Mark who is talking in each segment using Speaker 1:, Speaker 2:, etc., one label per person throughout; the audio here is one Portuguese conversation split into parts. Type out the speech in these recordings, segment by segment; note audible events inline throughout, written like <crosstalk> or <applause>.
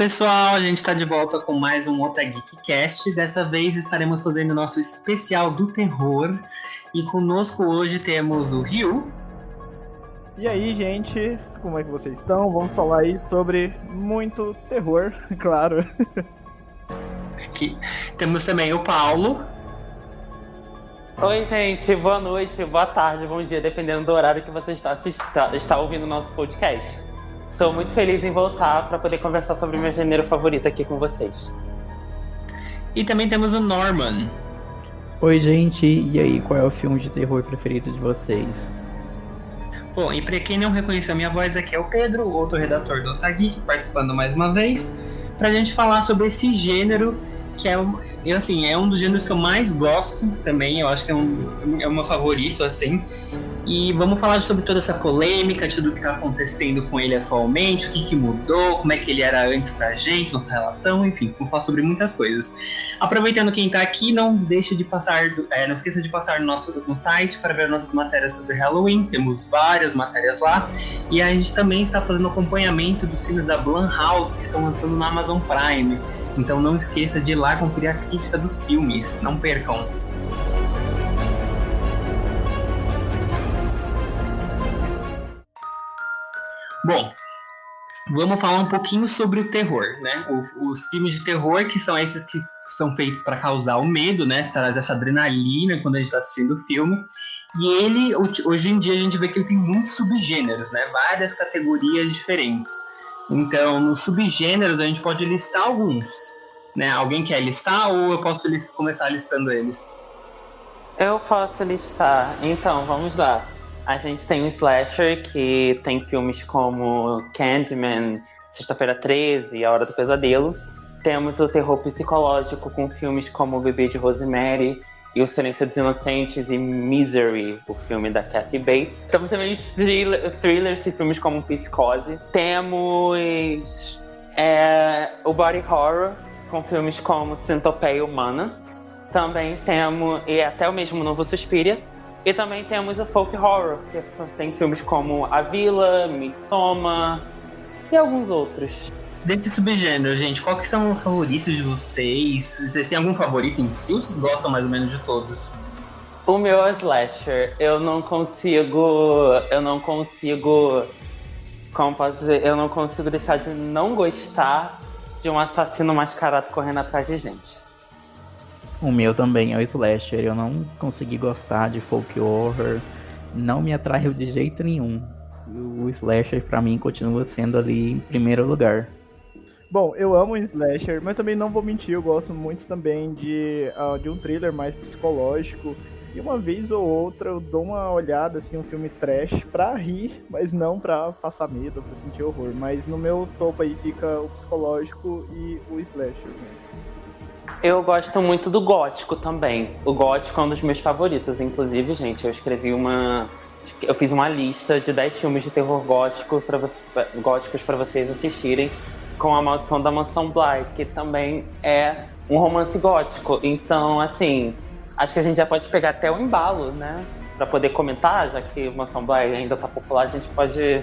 Speaker 1: Pessoal, a gente está de volta com mais um Ota Geekcast. Dessa vez estaremos fazendo nosso especial do terror. E conosco hoje temos o Ryu.
Speaker 2: E aí, gente, como é que vocês estão? Vamos falar aí sobre muito terror, <laughs> claro.
Speaker 1: Aqui. Temos também o Paulo.
Speaker 3: Oi, gente, boa noite, boa tarde, bom dia, dependendo do horário que você está, está, está ouvindo o nosso podcast. Estou muito feliz em voltar para poder conversar sobre o meu gênero favorito aqui com vocês.
Speaker 1: E também temos o Norman.
Speaker 4: Oi, gente, e aí, qual é o filme de terror preferido de vocês?
Speaker 1: Bom, e para quem não reconheceu a minha voz, aqui é o Pedro, outro redator do Otageek, participando mais uma vez, para a gente falar sobre esse gênero que é, eu, assim, é um dos gêneros que eu mais gosto também, eu acho que é, um, é o meu favorito, assim. E vamos falar sobre toda essa polêmica, tudo que está acontecendo com ele atualmente, o que, que mudou, como é que ele era antes pra gente, nossa relação, enfim, vamos falar sobre muitas coisas. Aproveitando quem está aqui, não deixe de passar, é, não esqueça de passar no nosso no site para ver nossas matérias sobre Halloween, temos várias matérias lá. E a gente também está fazendo acompanhamento dos filmes da Blumhouse que estão lançando na Amazon Prime. Então não esqueça de ir lá conferir a crítica dos filmes. Não percam! Bom, vamos falar um pouquinho sobre o terror, né? O, os filmes de terror, que são esses que são feitos para causar o medo, né? Traz essa adrenalina quando a gente está assistindo o filme. E ele, hoje em dia, a gente vê que ele tem muitos subgêneros, né? Várias categorias diferentes. Então, nos subgêneros, a gente pode listar alguns. Né? Alguém quer listar ou eu posso list começar listando eles?
Speaker 3: Eu posso listar. Então, vamos lá. A gente tem o Slasher, que tem filmes como Candyman, Sexta-feira 13, A Hora do Pesadelo. Temos o terror psicológico com filmes como O Bebê de Rosemary, e O Silêncio dos Inocentes e Misery, o filme da Kathy Bates. Temos também thriller, thrillers e filmes como Psicose. Temos é, o body horror, com filmes como Centopeia Humana. Também temos, e até o mesmo Novo Suspiria. E também temos o folk horror, que tem filmes como A Vila, Midsommar e alguns outros.
Speaker 1: Desse subgênero, gente, qual que são os favoritos de vocês? Vocês têm algum favorito em si ou vocês gostam mais ou menos de todos?
Speaker 3: O meu é slasher. Eu não consigo. Eu não consigo. Como posso dizer? Eu não consigo deixar de não gostar de um assassino mascarado correndo atrás de gente.
Speaker 4: O meu também é o slasher. Eu não consegui gostar de folk horror. Não me atraiu de jeito nenhum. O slasher para mim continua sendo ali em primeiro lugar.
Speaker 2: Bom, eu amo slasher, mas também não vou mentir, eu gosto muito também de, uh, de um thriller mais psicológico. E uma vez ou outra eu dou uma olhada assim, um filme trash pra rir, mas não pra passar medo, pra sentir horror. Mas no meu topo aí fica o psicológico e o slasher.
Speaker 3: Eu gosto muito do gótico também. O gótico é um dos meus favoritos. Inclusive, gente, eu escrevi uma. Eu fiz uma lista de 10 filmes de terror gótico pra, góticos para vocês assistirem com A Maldição da Mansão Bly, que também é um romance gótico. Então, assim, acho que a gente já pode pegar até o embalo, né? Para poder comentar, já que Mansão Bly ainda tá popular, a gente pode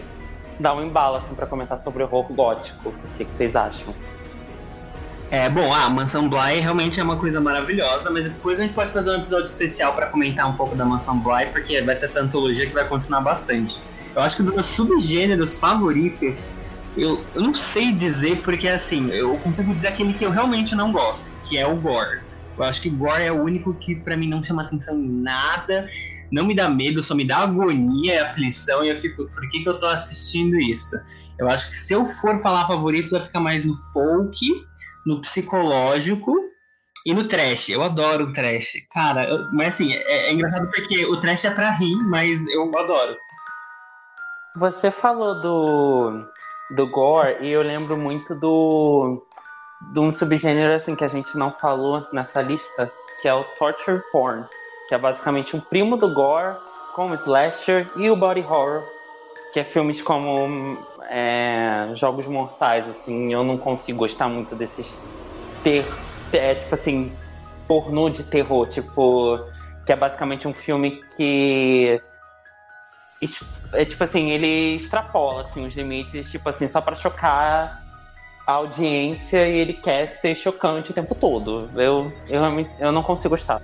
Speaker 3: dar um embalo assim para comentar sobre o horror gótico. O que, que vocês acham?
Speaker 1: É, bom, a Mansão Bly realmente é uma coisa maravilhosa, mas depois a gente pode fazer um episódio especial para comentar um pouco da Mansão Bly, porque vai ser essa antologia que vai continuar bastante. Eu acho que dos meus subgêneros favoritos eu, eu não sei dizer, porque assim, eu consigo dizer aquele que eu realmente não gosto, que é o gore. Eu acho que gore é o único que para mim não chama atenção em nada, não me dá medo, só me dá agonia e aflição, e eu fico, por que, que eu tô assistindo isso? Eu acho que se eu for falar favoritos, vai ficar mais no folk, no psicológico e no trash. Eu adoro o trash. Cara, eu, mas assim, é, é engraçado porque o trash é pra rir, mas eu adoro.
Speaker 3: Você falou do do gore e eu lembro muito do de um subgênero assim que a gente não falou nessa lista, que é o torture porn, que é basicamente um primo do gore com o slasher e o body horror, que é filmes como é, Jogos Mortais, assim, eu não consigo gostar muito desses ter, é, tipo assim, pornô de terror, tipo, que é basicamente um filme que é tipo assim, ele extrapola assim os limites, tipo assim, só para chocar a audiência e ele quer ser chocante o tempo todo. Eu, eu, eu não consigo gostar.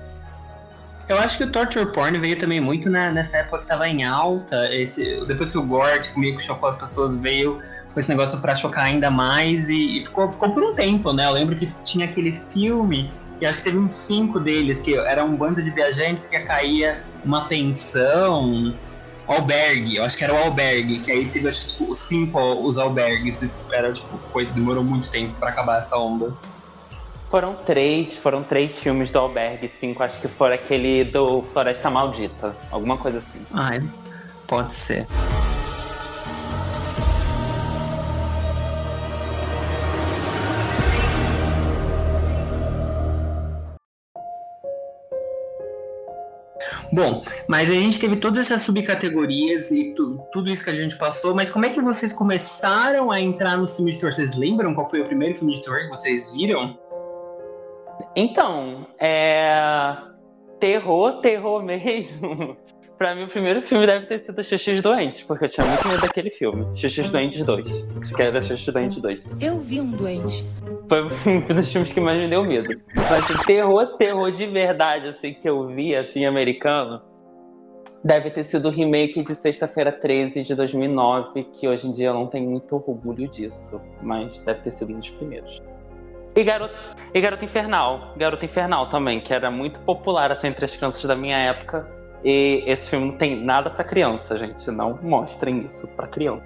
Speaker 1: Eu acho que o torture porn veio também muito na, nessa época que tava em alta. Esse, depois que o gore tipo, meio que chocou as pessoas, veio com esse negócio para chocar ainda mais e, e, ficou, ficou por um tempo, né? Eu lembro que tinha aquele filme, e acho que teve uns cinco deles, que era um bando de viajantes que caía uma pensão, albergue, eu acho que era o albergue, que aí teve acho tipo, cinco os albergues, era tipo, foi, demorou muito tempo para acabar essa onda.
Speaker 3: Foram três, foram três filmes do Albergue, cinco, acho que foi aquele do Floresta Maldita, alguma coisa assim.
Speaker 1: Ah, pode ser. Bom, mas a gente teve todas essas subcategorias e tu, tudo isso que a gente passou, mas como é que vocês começaram a entrar no filme de terror? Vocês lembram qual foi o primeiro filme de terror que vocês viram?
Speaker 3: Então, é. Terror, terror <laughs> mesmo. pra mim, o primeiro filme deve ter sido Xixis Doentes, porque eu tinha muito medo daquele filme. Xixis Doentes 2. Acho que era Xixis Doentes 2.
Speaker 5: Eu vi um doente.
Speaker 3: Foi <laughs> um dos filmes que mais me deu medo. Mas assim, terror, terror de verdade, assim, que eu vi, assim, americano, deve ter sido o remake de Sexta-feira 13 de 2009, que hoje em dia eu não tenho muito orgulho disso, mas deve ter sido um dos primeiros. E Garota, e Garota Infernal. Garota Infernal também, que era muito popular assim, entre as crianças da minha época. E esse filme não tem nada para criança, gente. Não mostrem isso para criança.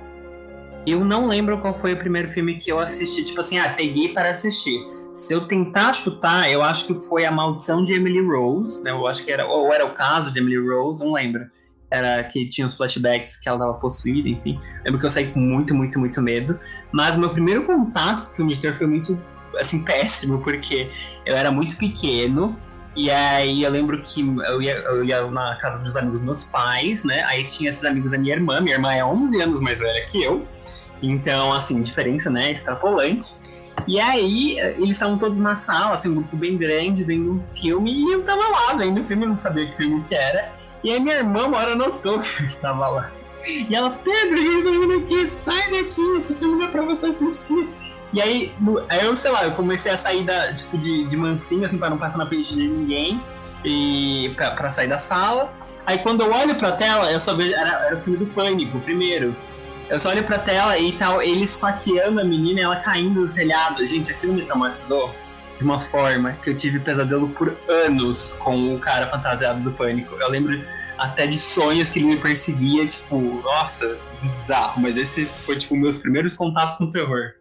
Speaker 1: Eu não lembro qual foi o primeiro filme que eu assisti. Tipo assim, ah, peguei para assistir. Se eu tentar chutar, eu acho que foi A Maldição de Emily Rose, né? Eu acho que era, ou era o caso de Emily Rose, não lembro. Era que tinha os flashbacks que ela tava possuída, enfim. Lembro que eu saí com muito, muito, muito medo. Mas meu primeiro contato com o filme de terror foi muito assim, péssimo, porque eu era muito pequeno. E aí eu lembro que eu ia, eu ia na casa dos amigos dos meus pais, né? Aí tinha esses amigos da minha irmã. Minha irmã é 11 anos mais velha que eu. Então, assim, diferença, né? Extrapolante. E aí, eles estavam todos na sala, assim, um grupo bem grande, vendo um filme, e eu tava lá vendo o filme, não sabia que filme que era. E aí minha irmã uma hora notou <laughs> que eu estava lá. E ela, Pedro, a gente tá vendo aqui, sai daqui, esse filme não é pra você assistir. E aí, aí eu, sei lá, eu comecei a sair da, tipo, de, de mansinho, assim, pra não passar na frente de ninguém. E pra, pra sair da sala. Aí quando eu olho pra tela, eu só vejo. Era, era o filme do Pânico, primeiro. Eu só olho pra tela e tal, ele esfaqueando a menina e ela caindo do telhado. Gente, aquilo me traumatizou de uma forma que eu tive pesadelo por anos com o cara fantasiado do Pânico. Eu lembro até de sonhos que ele me perseguia, tipo, nossa, bizarro. Mas esse foi, tipo, meus primeiros contatos com o terror.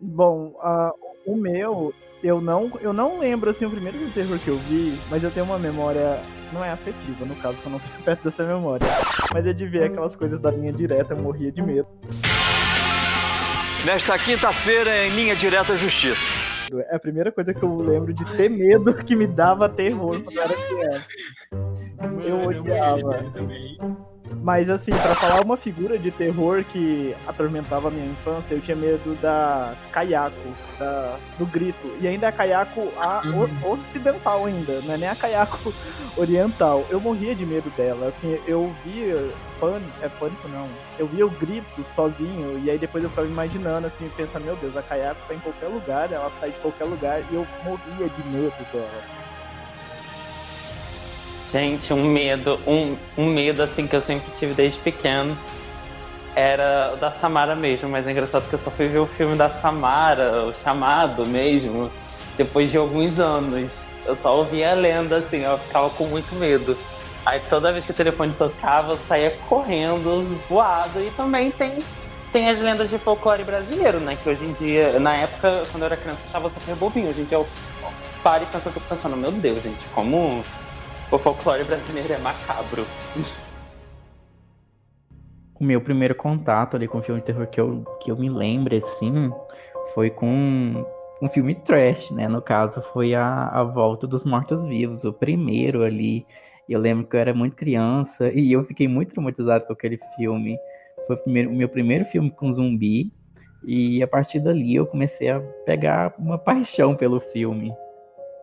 Speaker 2: Bom, uh, o meu, eu não, eu não lembro assim o primeiro filme terror que eu vi, mas eu tenho uma memória, não é afetiva, no caso, que eu não tenho <laughs> perto dessa memória. Mas é de ver aquelas coisas da linha direta, eu morria de medo.
Speaker 6: Nesta quinta-feira, em linha direta Justiça.
Speaker 2: É a primeira coisa que eu lembro de ter medo que me dava terror quando eu era <laughs> criança. Eu odiava. Mas assim, para falar uma figura de terror que atormentava a minha infância, eu tinha medo da Kayako, da, do grito. E ainda a Kayako a, o, ocidental ainda, não é nem a Kayako <laughs> oriental. Eu morria de medo dela. Assim, eu via pânico, é pânico não. Eu via o grito sozinho e aí depois eu ficava imaginando assim, pensando, meu Deus, a Kayako tá em qualquer lugar, ela sai de qualquer lugar e eu morria de medo dela.
Speaker 3: Gente, um medo, um, um medo assim que eu sempre tive desde pequeno era o da Samara mesmo, mas é engraçado que eu só fui ver o filme da Samara, o chamado mesmo, depois de alguns anos. Eu só ouvia a lenda, assim, eu ficava com muito medo. Aí toda vez que o telefone tocava, eu saía correndo, voado. E também tem, tem as lendas de folclore brasileiro, né? Que hoje em dia, na época, quando eu era criança, eu achava super bobinho. Hoje em dia eu paro e penso, eu pensando, meu Deus, gente, como o folclore brasileiro é macabro.
Speaker 4: O meu primeiro contato ali com filme de terror que eu, que eu me lembro, assim, foi com um filme trash, né? No caso, foi a, a Volta dos Mortos-Vivos, o primeiro ali. Eu lembro que eu era muito criança <laughs> e eu fiquei muito traumatizado com aquele filme. Foi o, primeiro, meu primeiro filme com zumbi. E a partir dali eu comecei a pegar uma paixão pelo filme.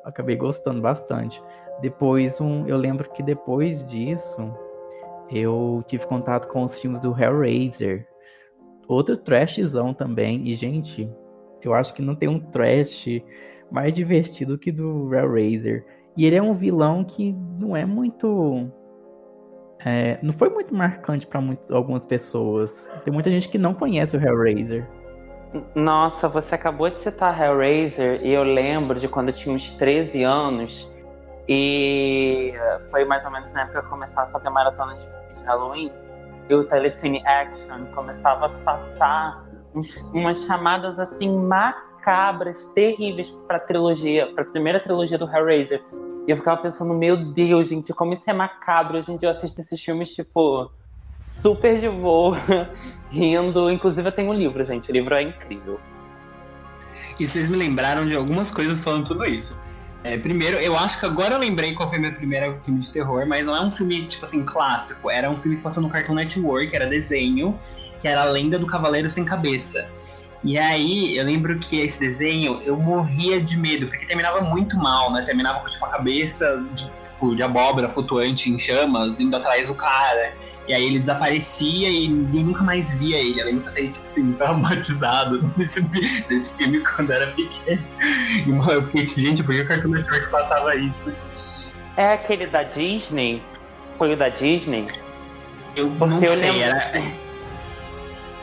Speaker 4: Acabei gostando bastante. Depois, um, eu lembro que depois disso, eu tive contato com os filmes do Hellraiser. outro trashzão também. E, gente, eu acho que não tem um trash mais divertido que do Hellraiser. E ele é um vilão que não é muito. É, não foi muito marcante para algumas pessoas. Tem muita gente que não conhece o Hellraiser.
Speaker 3: Nossa, você acabou de citar Hellraiser e eu lembro de quando eu tinha uns 13 anos e foi mais ou menos na época que eu começava a fazer maratona de Halloween e o Telecine Action começava a passar uns, umas chamadas assim macabras, terríveis para trilogia, para a primeira trilogia do Hellraiser. E eu ficava pensando, meu Deus, gente, como isso é macabro. Hoje em dia eu assisto esses filmes, tipo, super de boa, <laughs> rindo. Inclusive eu tenho um livro, gente. O livro é incrível.
Speaker 1: E vocês me lembraram de algumas coisas falando tudo isso. É, primeiro, eu acho que agora eu lembrei qual foi meu primeiro filme de terror, mas não é um filme, tipo assim, clássico. Era um filme que passou no Cartoon Network, era desenho, que era a Lenda do Cavaleiro Sem Cabeça. E aí, eu lembro que esse desenho, eu morria de medo, porque terminava muito mal, né? Terminava com, tipo, a cabeça de, tipo, de abóbora flutuante em chamas, indo atrás do cara. E aí ele desaparecia e ninguém nunca mais via ele. Eu lembro que eu saí, tipo assim, traumatizado <laughs> nesse, nesse filme quando era pequeno. E eu fiquei tipo, gente, por que o Cartoon Network passava isso?
Speaker 3: É aquele da Disney? Foi o da Disney?
Speaker 1: Eu Porque não eu sei, lembro... era,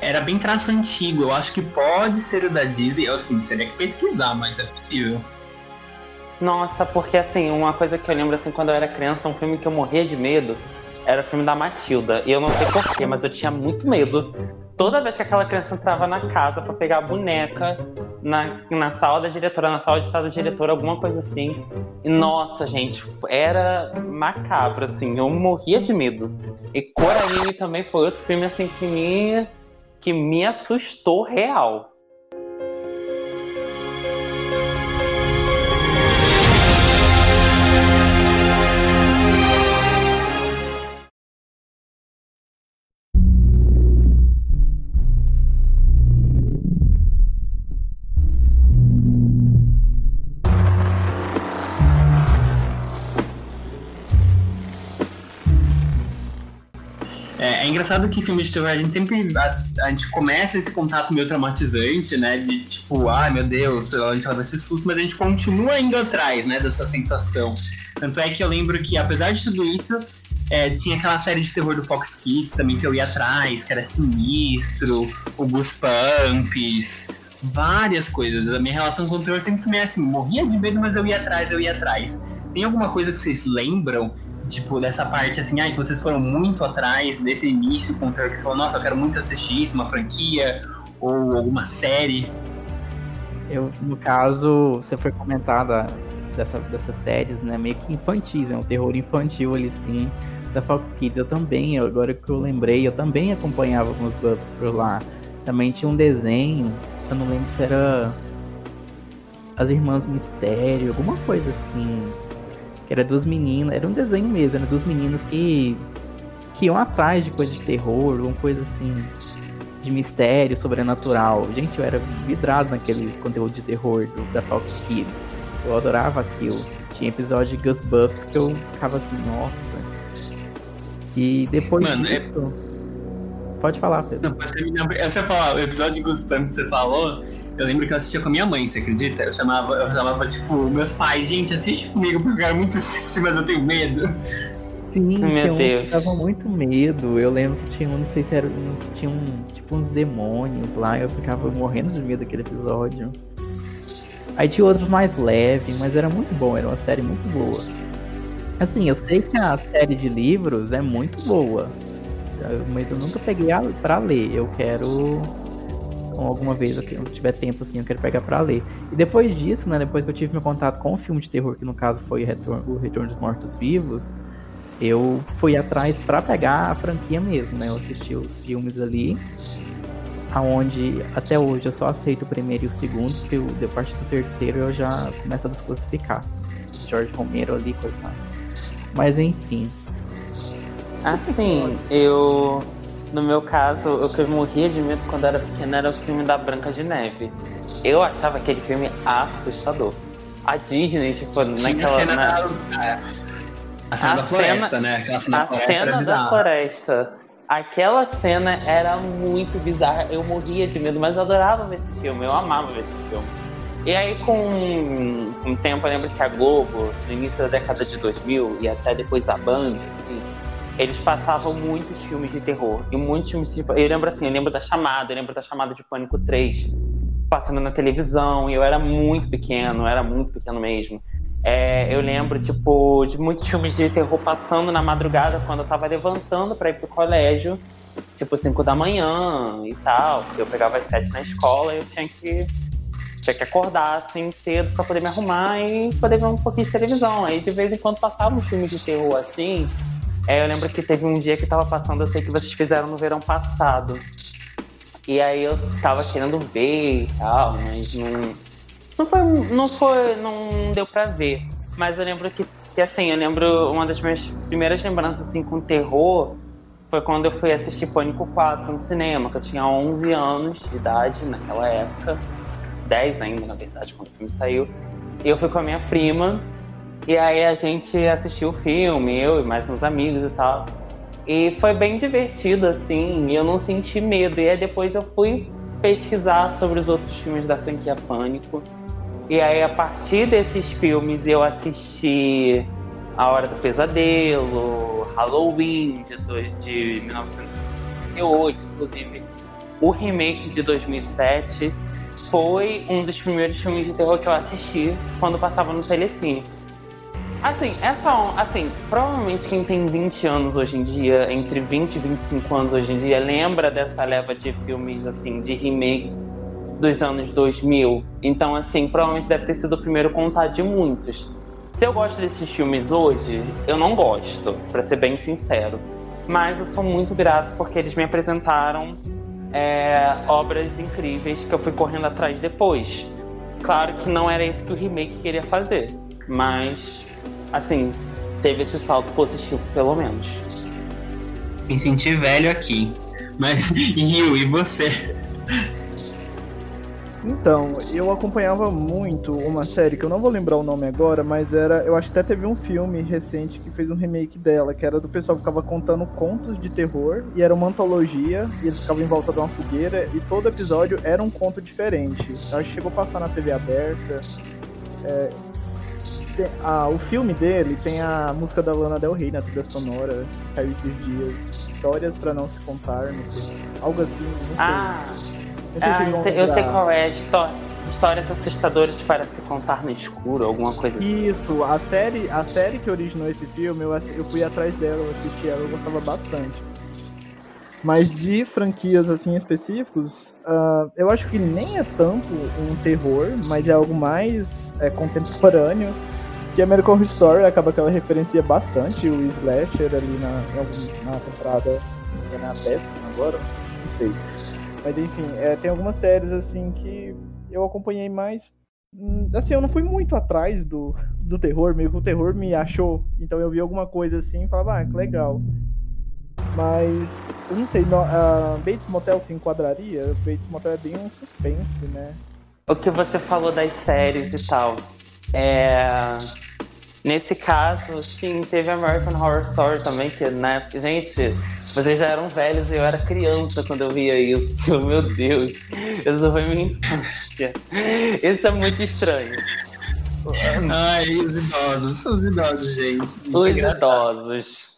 Speaker 1: era bem traço antigo. Eu acho que pode ser o da Disney. Eu assim, teria que pesquisar, mas é possível.
Speaker 3: Nossa, porque assim, uma coisa que eu lembro assim quando eu era criança, um filme que eu morria de medo era o filme da Matilda. E eu não sei porquê, mas eu tinha muito medo. Toda vez que aquela criança entrava na casa para pegar a boneca na, na sala da diretora, na sala de estar da diretora, alguma coisa assim. E nossa, gente, era macabro, assim. Eu morria de medo. E Coraline também foi outro filme, assim, que me, que me assustou real.
Speaker 1: Engraçado que filme de terror a gente sempre. A, a, gente começa esse contato meio traumatizante, né? De tipo, ai meu Deus, a gente vai ser susto, mas a gente continua indo atrás, né? Dessa sensação. Tanto é que eu lembro que, apesar de tudo isso, é, tinha aquela série de terror do Fox Kids também que eu ia atrás, que era Sinistro, o Goosebumps, várias coisas. A minha relação com o terror sempre foi assim, morria de medo, mas eu ia atrás, eu ia atrás. Tem alguma coisa que vocês lembram tipo, dessa parte assim, ai, que vocês foram muito atrás desse início com o que você falou, nossa, eu quero muito assistir isso, uma franquia ou alguma série?
Speaker 4: Eu, no caso, você foi comentada dessa, dessas séries, né, meio que infantis, é um terror infantil ali sim, da Fox Kids. Eu também, agora que eu lembrei, eu também acompanhava alguns bugs por lá. Também tinha um desenho, eu não lembro se era As Irmãs Mistério, alguma coisa assim era duas meninas, era um desenho mesmo, era duas meninas que, que iam atrás de coisas de terror, uma coisa assim, de mistério, sobrenatural. Gente, eu era vidrado naquele conteúdo de terror do, da Fox Kids. Eu adorava aquilo. Tinha episódio de Goosebumps que eu ficava assim, nossa. E depois Mano, disso... É... Pode falar, Pedro.
Speaker 1: Não, você, me... você falar, o episódio de Goosebumps que você falou eu lembro que eu assistia com a minha mãe, você acredita? Eu chamava, eu chamava tipo, meus pais, gente, assiste comigo, porque eu quero muito assistir, mas eu tenho medo.
Speaker 4: Sim, Meu Deus. Um tava muito medo. Eu lembro que tinha um, não sei se era um, que tinha um, tipo uns demônios lá, eu ficava morrendo de medo daquele episódio. Aí tinha outros mais leves, mas era muito bom, era uma série muito boa. Assim, eu sei que a série de livros é muito boa, mas eu nunca peguei a, pra ler. Eu quero alguma vez eu, eu tiver tempo assim, eu quero pegar para ler. E depois disso, né, depois que eu tive meu contato com o filme de terror, que no caso foi o Retorno dos Mortos Vivos, eu fui atrás para pegar a franquia mesmo, né? Eu assisti os filmes ali, aonde até hoje eu só aceito o primeiro e o segundo, porque o, de parte do terceiro eu já começo a desclassificar. George Romero ali, coitado. Mas enfim.
Speaker 3: Assim, eu no meu caso, o que eu morria de medo quando era pequena era o filme da Branca de Neve. Eu achava aquele filme assustador. A Disney, tipo, Tinha naquela.
Speaker 1: Cena na... da, a cena a da floresta, cena, né? Aquela cena
Speaker 3: a da floresta cena da floresta. Aquela cena era muito bizarra. Eu morria de medo, mas eu adorava ver esse filme. Eu amava ver esse filme. E aí, com um tempo, eu lembro que a Globo, no início da década de 2000 e até depois a Band, assim, eles passavam muitos filmes de terror. E muitos filmes de... Eu lembro assim, eu lembro da Chamada, eu lembro da Chamada de Pânico 3, passando na televisão, e eu era muito pequeno, era muito pequeno mesmo. É, eu lembro, tipo, de muitos filmes de terror passando na madrugada quando eu tava levantando para ir pro colégio, tipo 5 da manhã e tal, porque eu pegava as 7 na escola e eu tinha que tinha que acordar assim cedo para poder me arrumar e poder ver um pouquinho de televisão. Aí de vez em quando passavam filmes de terror assim. É, eu lembro que teve um dia que tava passando, eu sei que vocês fizeram no verão passado. E aí eu tava querendo ver e tal, mas não. Não foi. Não foi. Não deu pra ver. Mas eu lembro que, que assim, eu lembro uma das minhas primeiras lembranças assim com terror foi quando eu fui assistir Pânico 4 no cinema, que eu tinha 11 anos de idade naquela época. 10 ainda, na verdade, quando o filme saiu. E eu fui com a minha prima, e aí a gente assistiu o filme, eu e mais uns amigos e tal. E foi bem divertido, assim, eu não senti medo. E aí depois eu fui pesquisar sobre os outros filmes da franquia Pânico. E aí, a partir desses filmes, eu assisti A Hora do Pesadelo, Halloween de, de 1958, inclusive o remake de 2007 foi um dos primeiros filmes de terror que eu assisti quando passava no Telecine. Assim, essa assim, provavelmente quem tem 20 anos hoje em dia, entre 20 e 25 anos hoje em dia, lembra dessa leva de filmes assim, de remakes dos anos 2000. Então, assim, provavelmente deve ter sido o primeiro contato de muitos. Se eu gosto desses filmes hoje, eu não gosto, para ser bem sincero. Mas eu sou muito grato porque eles me apresentaram é, obras incríveis que eu fui correndo atrás depois. Claro que não era isso que o remake queria fazer, mas assim, teve esse salto positivo, pelo menos.
Speaker 1: Me senti velho aqui. Mas, <laughs> Rio, e você?
Speaker 2: Então, eu acompanhava muito uma série que eu não vou lembrar o nome agora, mas era. Eu acho que até teve um filme recente que fez um remake dela, que era do pessoal que ficava contando contos de terror, e era uma antologia, e eles ficavam em volta de uma fogueira, e todo episódio era um conto diferente. Eu acho que chegou a passar na TV aberta. É, tem, ah, o filme dele tem a música da Lana Del Rey na trilha sonora, caiu esses dias. Histórias para não se contar, algo assim, não sei.
Speaker 3: Ah. Ah, eu sei qual é. Histórias assustadoras para se contar no escuro, alguma coisa
Speaker 2: assim. Isso, a série, a série que originou esse filme, eu, eu fui atrás dela, eu assisti ela, eu gostava bastante. Mas de franquias assim específicos, uh, eu acho que nem é tanto um terror, mas é algo mais é, contemporâneo. Que American Horror Story acaba que ela referencia bastante o slasher ali na, na temporada, é na décima agora, não sei. Mas enfim, é, tem algumas séries assim que eu acompanhei mais. Hum, assim, eu não fui muito atrás do, do terror, meio que o terror me achou. Então eu vi alguma coisa assim e falava, ah, que legal. Mas eu não sei, no, uh, Bates Motel se enquadraria? Bates Motel é bem um suspense, né?
Speaker 3: O que você falou das séries e tal. É. Nesse caso, sim, teve American Horror Story também, que, né, gente, vocês já eram velhos e eu era criança quando eu via isso. <laughs> Meu Deus. Isso foi minha infância. Isso é muito estranho.
Speaker 1: Ai, os idosos. Os idosos, gente.
Speaker 3: Muito os engraçado. idosos.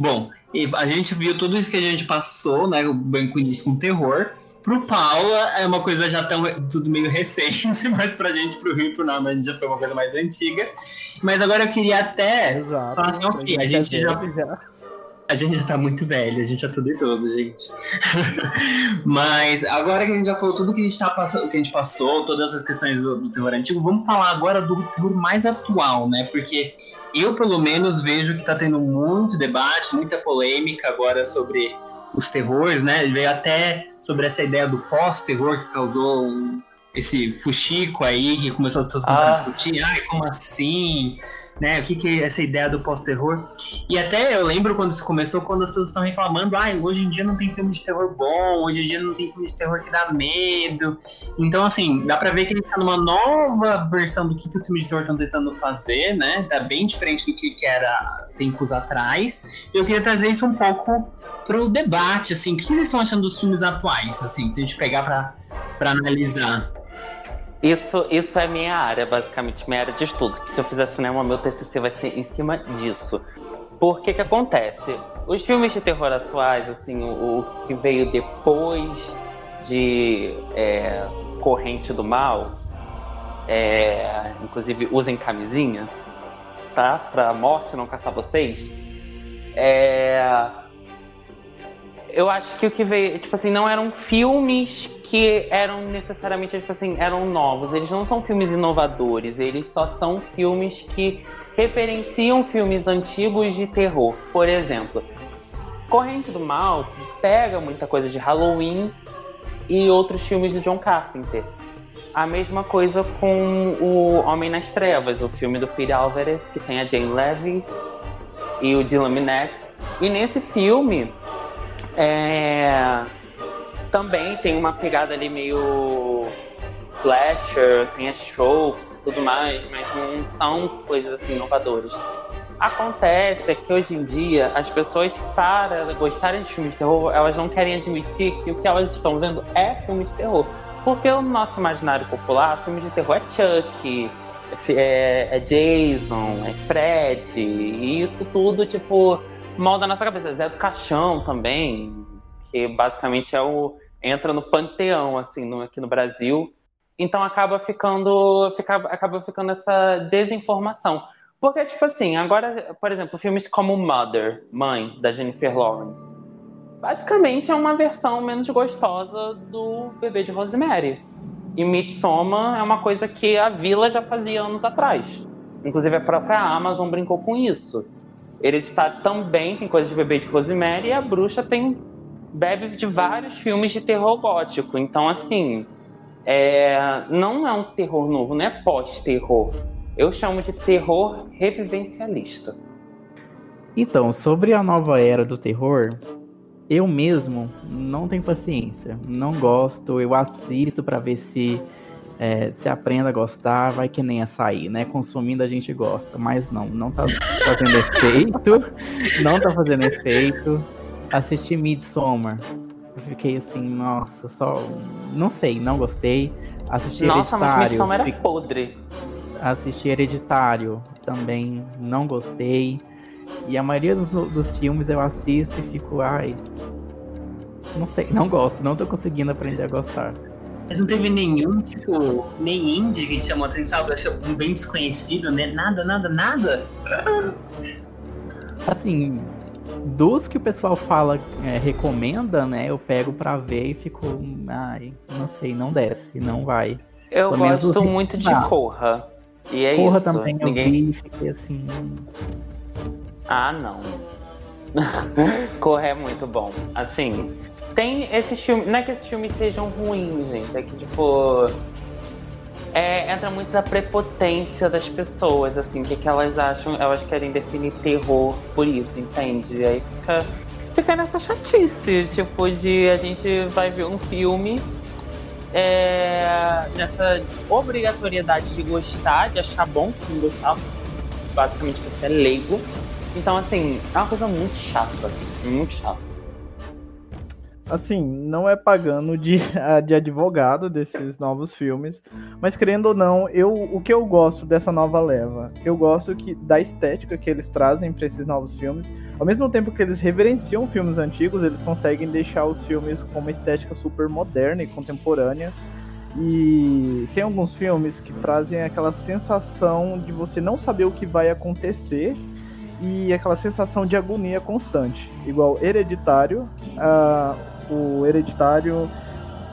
Speaker 1: Bom, a gente viu tudo isso que a gente passou, né? O banco início com terror. Pro Paula é uma coisa já tão tudo meio recente, <laughs> mas pra gente, pro Rio e pro Nama, a gente já foi uma coisa mais antiga. Mas agora eu queria até
Speaker 2: Exato,
Speaker 1: falar assim, ok, a gente já, já. A gente já tá muito velho, a gente é tudo idoso, gente. <laughs> mas agora que a gente já falou tudo que a gente tá passando, que a gente passou, todas as questões do, do terror antigo, vamos falar agora do terror mais atual, né? Porque eu, pelo menos, vejo que está tendo muito debate, muita polêmica agora sobre os terrores, né? Veio até sobre essa ideia do pós-terror que causou um, esse fuxico aí, que começou as pessoas ah. a discutir, ai, como assim? Né? O que, que é essa ideia do pós-terror. E até eu lembro quando isso começou, quando as pessoas estão reclamando, ah, hoje em dia não tem filme de terror bom, hoje em dia não tem filme de terror que dá medo. Então, assim, dá pra ver que a gente tá numa nova versão do que, que os filmes de terror estão tentando fazer, né? Tá bem diferente do que, que era tempos atrás. Eu queria trazer isso um pouco pro debate, assim. O que vocês estão achando dos filmes atuais, assim, se a gente pegar pra, pra analisar?
Speaker 3: Isso, isso é minha área, basicamente, minha área de estudo. Que se eu fizer cinema, meu TCC vai ser em cima disso. Por que que acontece? Os filmes de terror atuais, assim, o, o que veio depois de é, Corrente do Mal, é, inclusive usem camisinha, tá? Pra morte não caçar vocês. É, eu acho que o que veio, tipo assim, não eram filmes que eram necessariamente, tipo assim, eram novos. Eles não são filmes inovadores, eles só são filmes que referenciam filmes antigos de terror. Por exemplo, Corrente do Mal pega muita coisa de Halloween e outros filmes de John Carpenter. A mesma coisa com o Homem nas Trevas, o filme do Phil Alvarez, que tem a Jane Levy e o Dylan Minnette. E nesse filme, é... Também tem uma pegada ali meio slasher, tem as tropes e tudo mais, mas não são coisas assim inovadoras. Acontece que hoje em dia as pessoas, para gostarem de filmes de terror, elas não querem admitir que o que elas estão vendo é filme de terror. Porque o nosso imaginário popular, filme de terror é Chuck, é, é Jason, é Fred, e isso tudo, tipo, mal da nossa cabeça. Zé do Caixão também, que basicamente é o entra no panteão assim no, aqui no Brasil. Então acaba ficando fica, acaba ficando essa desinformação. Porque tipo assim, agora, por exemplo, filmes como Mother, Mãe, da Jennifer Lawrence, basicamente é uma versão menos gostosa do Bebê de Rosemary. E Midsommar é uma coisa que a Vila já fazia anos atrás. Inclusive a própria Amazon brincou com isso. Hereditário também tem coisa de bebê de Rosemary e a bruxa tem bebe de vários filmes de terror gótico. Então, assim, é, não é um terror novo, não é pós-terror. Eu chamo de terror revivencialista.
Speaker 4: Então, sobre a nova era do terror, eu mesmo não tenho paciência, não gosto, eu assisto para ver se é, se aprenda a gostar, vai que nem açaí, né? Consumindo a gente gosta, mas não, não tá fazendo efeito, não tá fazendo efeito. Assisti Midsommar, eu fiquei assim, nossa, só, não sei, não gostei. Assisti
Speaker 3: nossa,
Speaker 4: Hereditário.
Speaker 3: mas Midsommar era podre.
Speaker 4: Assisti Hereditário, também não gostei. E a maioria dos, dos filmes eu assisto e fico, ai, não sei, não gosto, não tô conseguindo aprender a gostar.
Speaker 1: Mas não teve nenhum, tipo, nem indie que te chamou a atenção, sabe? Acho que é um bem desconhecido, né? Nada, nada, nada.
Speaker 4: Assim, dos que o pessoal fala, é, recomenda, né? Eu pego pra ver e fico, ai, não sei, não desce, não vai.
Speaker 3: Eu Pelo gosto muito de. Corra. E é
Speaker 4: Corra
Speaker 3: isso.
Speaker 4: também Ninguém... eu vi e fiquei assim.
Speaker 3: Ah, não. <laughs> Corra é muito bom. Assim, tem esses filmes. Não é que esses filmes sejam ruins, gente. É que, tipo. É, entra muito da prepotência das pessoas, assim, que, que elas acham, elas querem definir terror por isso, entende? E aí fica, fica nessa chatice, tipo, de a gente vai ver um filme é, nessa obrigatoriedade de gostar, de achar bom que não gostar, basicamente você é leigo. Então, assim, é uma coisa muito chata, muito chata
Speaker 2: assim, não é pagando de, <laughs> de advogado desses novos filmes, mas querendo ou não, eu, o que eu gosto dessa nova leva, eu gosto que da estética que eles trazem para esses novos filmes, ao mesmo tempo que eles reverenciam filmes antigos, eles conseguem deixar os filmes com uma estética super moderna e contemporânea. E tem alguns filmes que trazem aquela sensação de você não saber o que vai acontecer e aquela sensação de agonia constante. Igual Hereditário, uh, o Hereditário,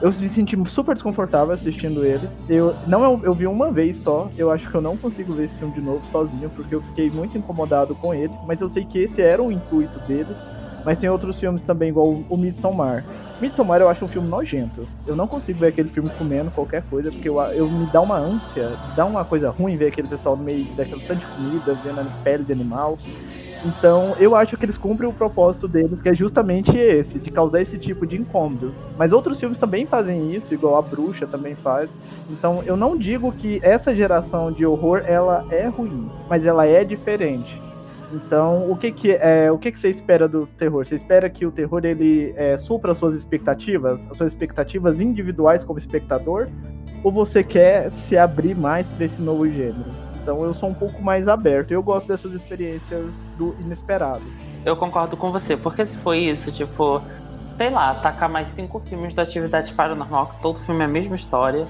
Speaker 2: eu me senti super desconfortável assistindo ele. Eu não eu, eu vi uma vez só. Eu acho que eu não consigo ver esse filme de novo sozinho, porque eu fiquei muito incomodado com ele. Mas eu sei que esse era o intuito dele. Mas tem outros filmes também, igual o Midsommar, Midsommar eu acho um filme nojento. Eu não consigo ver aquele filme comendo qualquer coisa, porque eu, eu me dá uma ânsia, dá uma coisa ruim ver aquele pessoal no meio daquela tanta comida, vendo a pele de animal. Então, eu acho que eles cumprem o propósito deles, que é justamente esse, de causar esse tipo de incômodo. Mas outros filmes também fazem isso, igual A Bruxa também faz. Então, eu não digo que essa geração de horror ela é ruim, mas ela é diferente. Então, o que que é, o que que você espera do terror? Você espera que o terror ele é, supra as suas expectativas, as suas expectativas individuais como espectador, ou você quer se abrir mais para esse novo gênero? Então, eu sou um pouco mais aberto. Eu gosto dessas experiências do inesperado.
Speaker 3: Eu concordo com você, porque se foi isso, tipo, sei lá, tacar mais cinco filmes da atividade paranormal, que todo filme é a mesma história.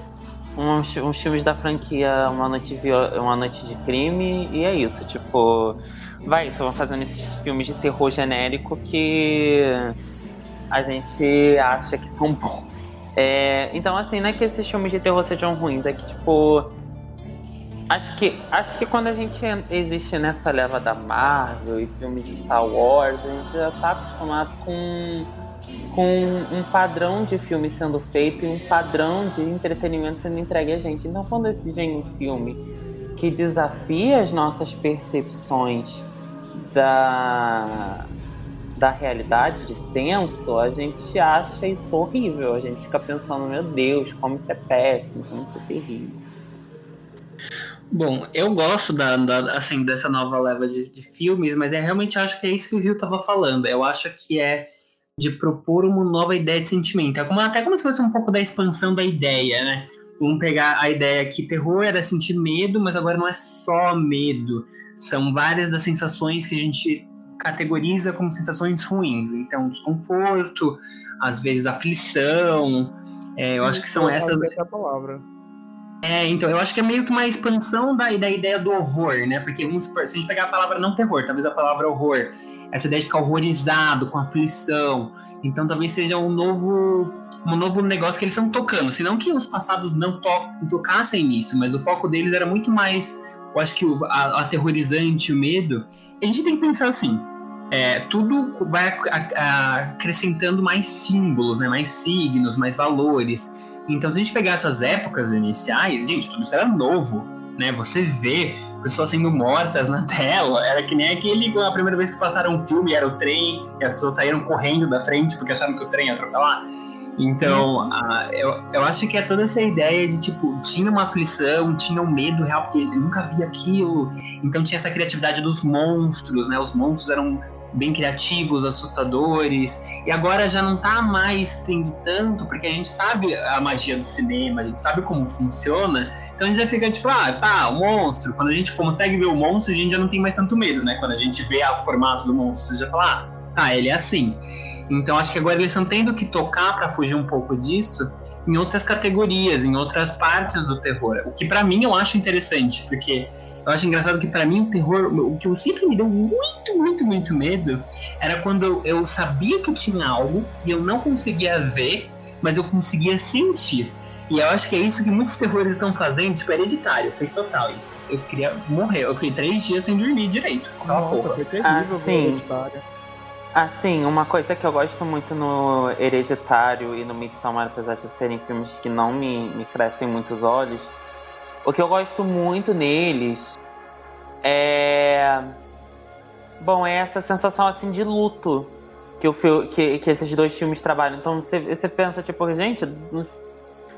Speaker 3: Uns, uns filmes da franquia Uma Noite de, Uma Noite de Crime, e é isso, tipo vai, só vão fazendo esses filmes de terror genérico que a gente acha que são bons. É, então, assim, não é que esses filmes de terror sejam ruins, é que, tipo. Acho que, acho que quando a gente existe nessa leva da Marvel e filmes de Star Wars, a gente já tá acostumado com, com um padrão de filme sendo feito e um padrão de entretenimento sendo entregue a gente. Então, quando vem um filme que desafia as nossas percepções da, da realidade, de senso, a gente acha isso horrível. A gente fica pensando, meu Deus, como isso é péssimo, como isso é terrível.
Speaker 1: Bom, eu gosto da, da, assim, dessa nova leva de, de, filmes, mas eu realmente acho que é isso que o Rio estava falando. Eu acho que é de propor uma nova ideia de sentimento. É como, até como se fosse um pouco da expansão da ideia, né? Vamos pegar a ideia que terror era sentir medo, mas agora não é só medo. São várias das sensações que a gente categoriza como sensações ruins. Então, desconforto, às vezes aflição. É, eu acho que são essas.
Speaker 2: Essa palavra.
Speaker 1: É, então, eu acho que é meio que uma expansão da, da ideia do horror, né? Porque vamos supor, se a gente pegar a palavra não terror, talvez a palavra horror, essa ideia de ficar horrorizado, com aflição. Então, talvez seja um novo, um novo negócio que eles estão tocando. Se não que os passados não to tocassem nisso, mas o foco deles era muito mais eu acho que o a, aterrorizante, o medo, a gente tem que pensar assim, é, tudo vai acrescentando mais símbolos, né, mais signos, mais valores. Então, se a gente pegar essas épocas iniciais, gente, tudo isso era novo, né? Você vê pessoas sendo mortas na tela, era que nem aquele a primeira vez que passaram um filme, era o trem, e as pessoas saíram correndo da frente porque acharam que o trem ia atropelar. Então, eu, eu acho que é toda essa ideia de, tipo, tinha uma aflição, tinha um medo real, porque ele nunca via aquilo. Então tinha essa criatividade dos monstros, né? Os monstros eram bem criativos, assustadores. E agora já não tá mais tendo tanto, porque a gente sabe a magia do cinema, a gente sabe como funciona. Então a gente já fica tipo, ah, tá, o monstro. Quando a gente consegue ver o monstro, a gente já não tem mais tanto medo, né? Quando a gente vê o formato do monstro, já fala, ah, tá, ele é assim. Então acho que agora eles estão tendo que tocar para fugir um pouco disso em outras categorias, em outras partes do terror. O que para mim eu acho interessante, porque eu acho engraçado que para mim o terror, o que eu sempre me deu muito, muito, muito medo era quando eu sabia que tinha algo e eu não conseguia ver, mas eu conseguia sentir. E eu acho que é isso que muitos terrores estão fazendo, tipo, hereditário, fez total isso. Eu queria morrer, eu fiquei três dias sem dormir direito.
Speaker 2: Nossa, foi terrível ah,
Speaker 3: sim. Assim, uma coisa que eu gosto muito no Hereditário e no Midsommar, apesar de serem filmes que não me, me crescem muitos olhos, o que eu gosto muito neles é. Bom, é essa sensação assim de luto que, o que, que esses dois filmes trabalham. Então você, pensa, tipo, gente,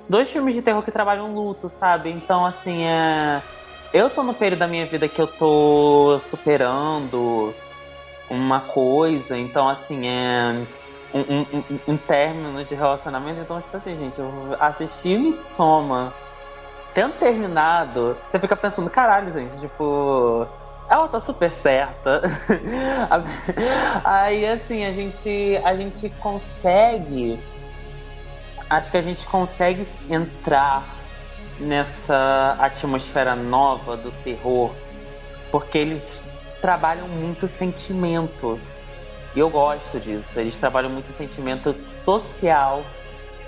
Speaker 3: dois filmes de terror que trabalham luto, sabe? Então, assim, é. Eu tô no período da minha vida que eu tô superando uma coisa, então assim, é um, um, um, término de relacionamento, então tipo assim, gente, eu assisti Midsommar, tendo terminado, você fica pensando, caralho, gente, tipo, ela tá super certa. <laughs> Aí assim, a gente a gente consegue acho que a gente consegue entrar nessa atmosfera nova do terror, porque eles trabalham muito sentimento. E eu gosto disso. Eles trabalham muito sentimento social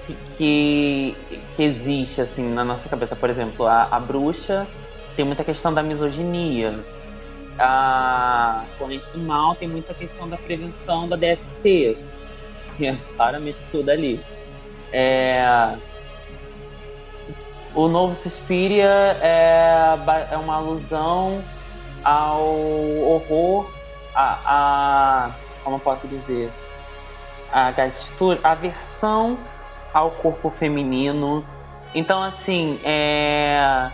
Speaker 3: que, que, existe assim na nossa cabeça. Por exemplo, a, a bruxa tem muita questão da misoginia. A corrente do mal tem muita questão da prevenção da DST. é claramente tudo ali. É... O novo Suspiria é, é uma alusão ao horror, a, a como posso dizer, a gastura, a versão ao corpo feminino. Então, assim, é...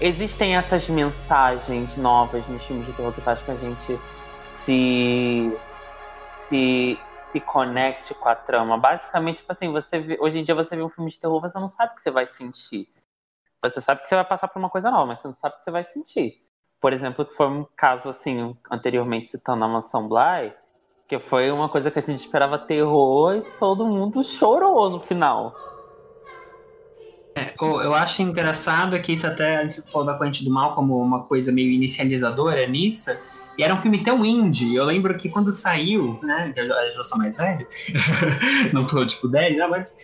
Speaker 3: existem essas mensagens novas nos filmes de terror que faz com a gente se se se conecte com a trama. Basicamente, tipo assim, você vê, hoje em dia você vê um filme de terror, você não sabe o que você vai sentir. Você sabe que você vai passar por uma coisa nova, mas você não sabe o que você vai sentir. Por exemplo, que foi um caso assim, anteriormente citando a Mansão Bly, que foi uma coisa que a gente esperava terror e todo mundo chorou no final.
Speaker 1: É, eu acho engraçado que isso até a gente falou da Corrente do Mal como uma coisa meio inicializadora nisso, e era um filme tão indie. Eu lembro que quando saiu, né? Eu já, eu já sou mais velho. <laughs> não tô tipo 10, né? Mas.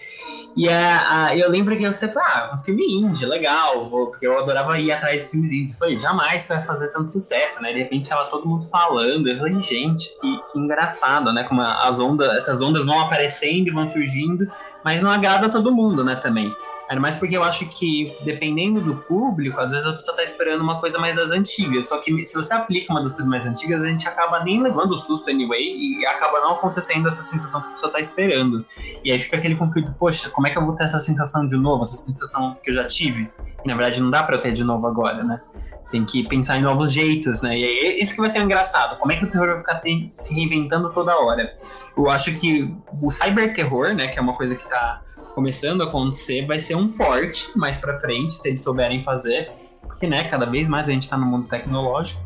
Speaker 1: E a, a, eu lembro que você falou, ah, um filme indie, legal, vou, porque eu adorava ir atrás de filmes indies. Eu falei, jamais vai fazer tanto sucesso, né? De repente tava todo mundo falando. Eu falei, gente, que, que engraçado, né? Como as ondas, essas ondas vão aparecendo e vão surgindo, mas não agrada a todo mundo, né, também. Ainda mais porque eu acho que, dependendo do público, às vezes a pessoa tá esperando uma coisa mais das antigas. Só que se você aplica uma das coisas mais antigas, a gente acaba nem levando o susto anyway e acaba não acontecendo essa sensação que a pessoa tá esperando. E aí fica aquele conflito, poxa, como é que eu vou ter essa sensação de novo, essa sensação que eu já tive? E na verdade não dá pra eu ter de novo agora, né? Tem que pensar em novos jeitos, né? E aí, isso que vai ser engraçado. Como é que o terror vai ficar se reinventando toda hora? Eu acho que o cyberterror, né, que é uma coisa que tá começando a acontecer, vai ser um forte mais para frente, se eles souberem fazer, porque né, cada vez mais a gente está no mundo tecnológico.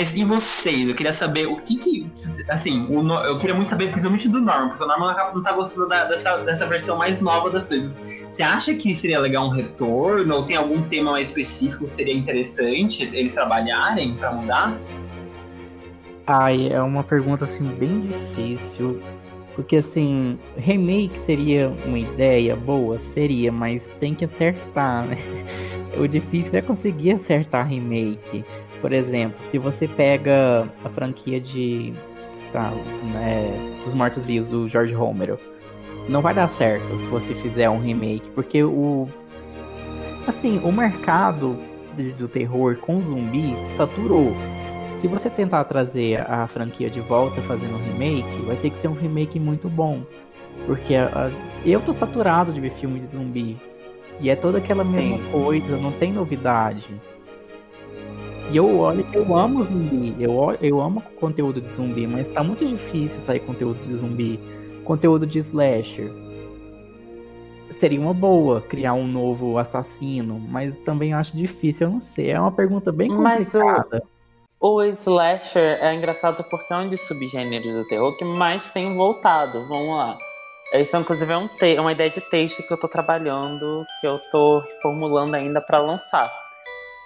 Speaker 1: Mas e vocês? Eu queria saber o que que. Assim, o, eu queria muito saber principalmente do Norman, porque o Norman não tá gostando da, dessa, dessa versão mais nova das coisas. Você acha que seria legal um retorno? Ou tem algum tema mais específico que seria interessante eles trabalharem para mudar?
Speaker 4: Ai, é uma pergunta assim bem difícil. Porque assim, remake seria uma ideia boa? Seria, mas tem que acertar, né? <laughs> O difícil é conseguir acertar remake. Por exemplo, se você pega a franquia de. Tá, né, Os Mortos-Vivos do George Romero, não vai dar certo se você fizer um remake, porque o. Assim, o mercado do terror com zumbi saturou. Se você tentar trazer a franquia de volta fazendo um remake, vai ter que ser um remake muito bom. Porque a, eu tô saturado de ver filme de zumbi. E é toda aquela Sim. mesma coisa, não tem novidade. E eu olho, eu amo zumbi, eu, eu amo conteúdo de zumbi, mas tá muito difícil sair conteúdo de zumbi, conteúdo de slasher. Seria uma boa criar um novo assassino, mas também acho difícil, eu não sei. É uma pergunta bem complicada.
Speaker 3: O, o slasher é engraçado porque é um dos subgêneros do terror que mais tem voltado. Vamos lá. Isso, inclusive, é um uma ideia de texto que eu tô trabalhando, que eu tô formulando ainda para lançar.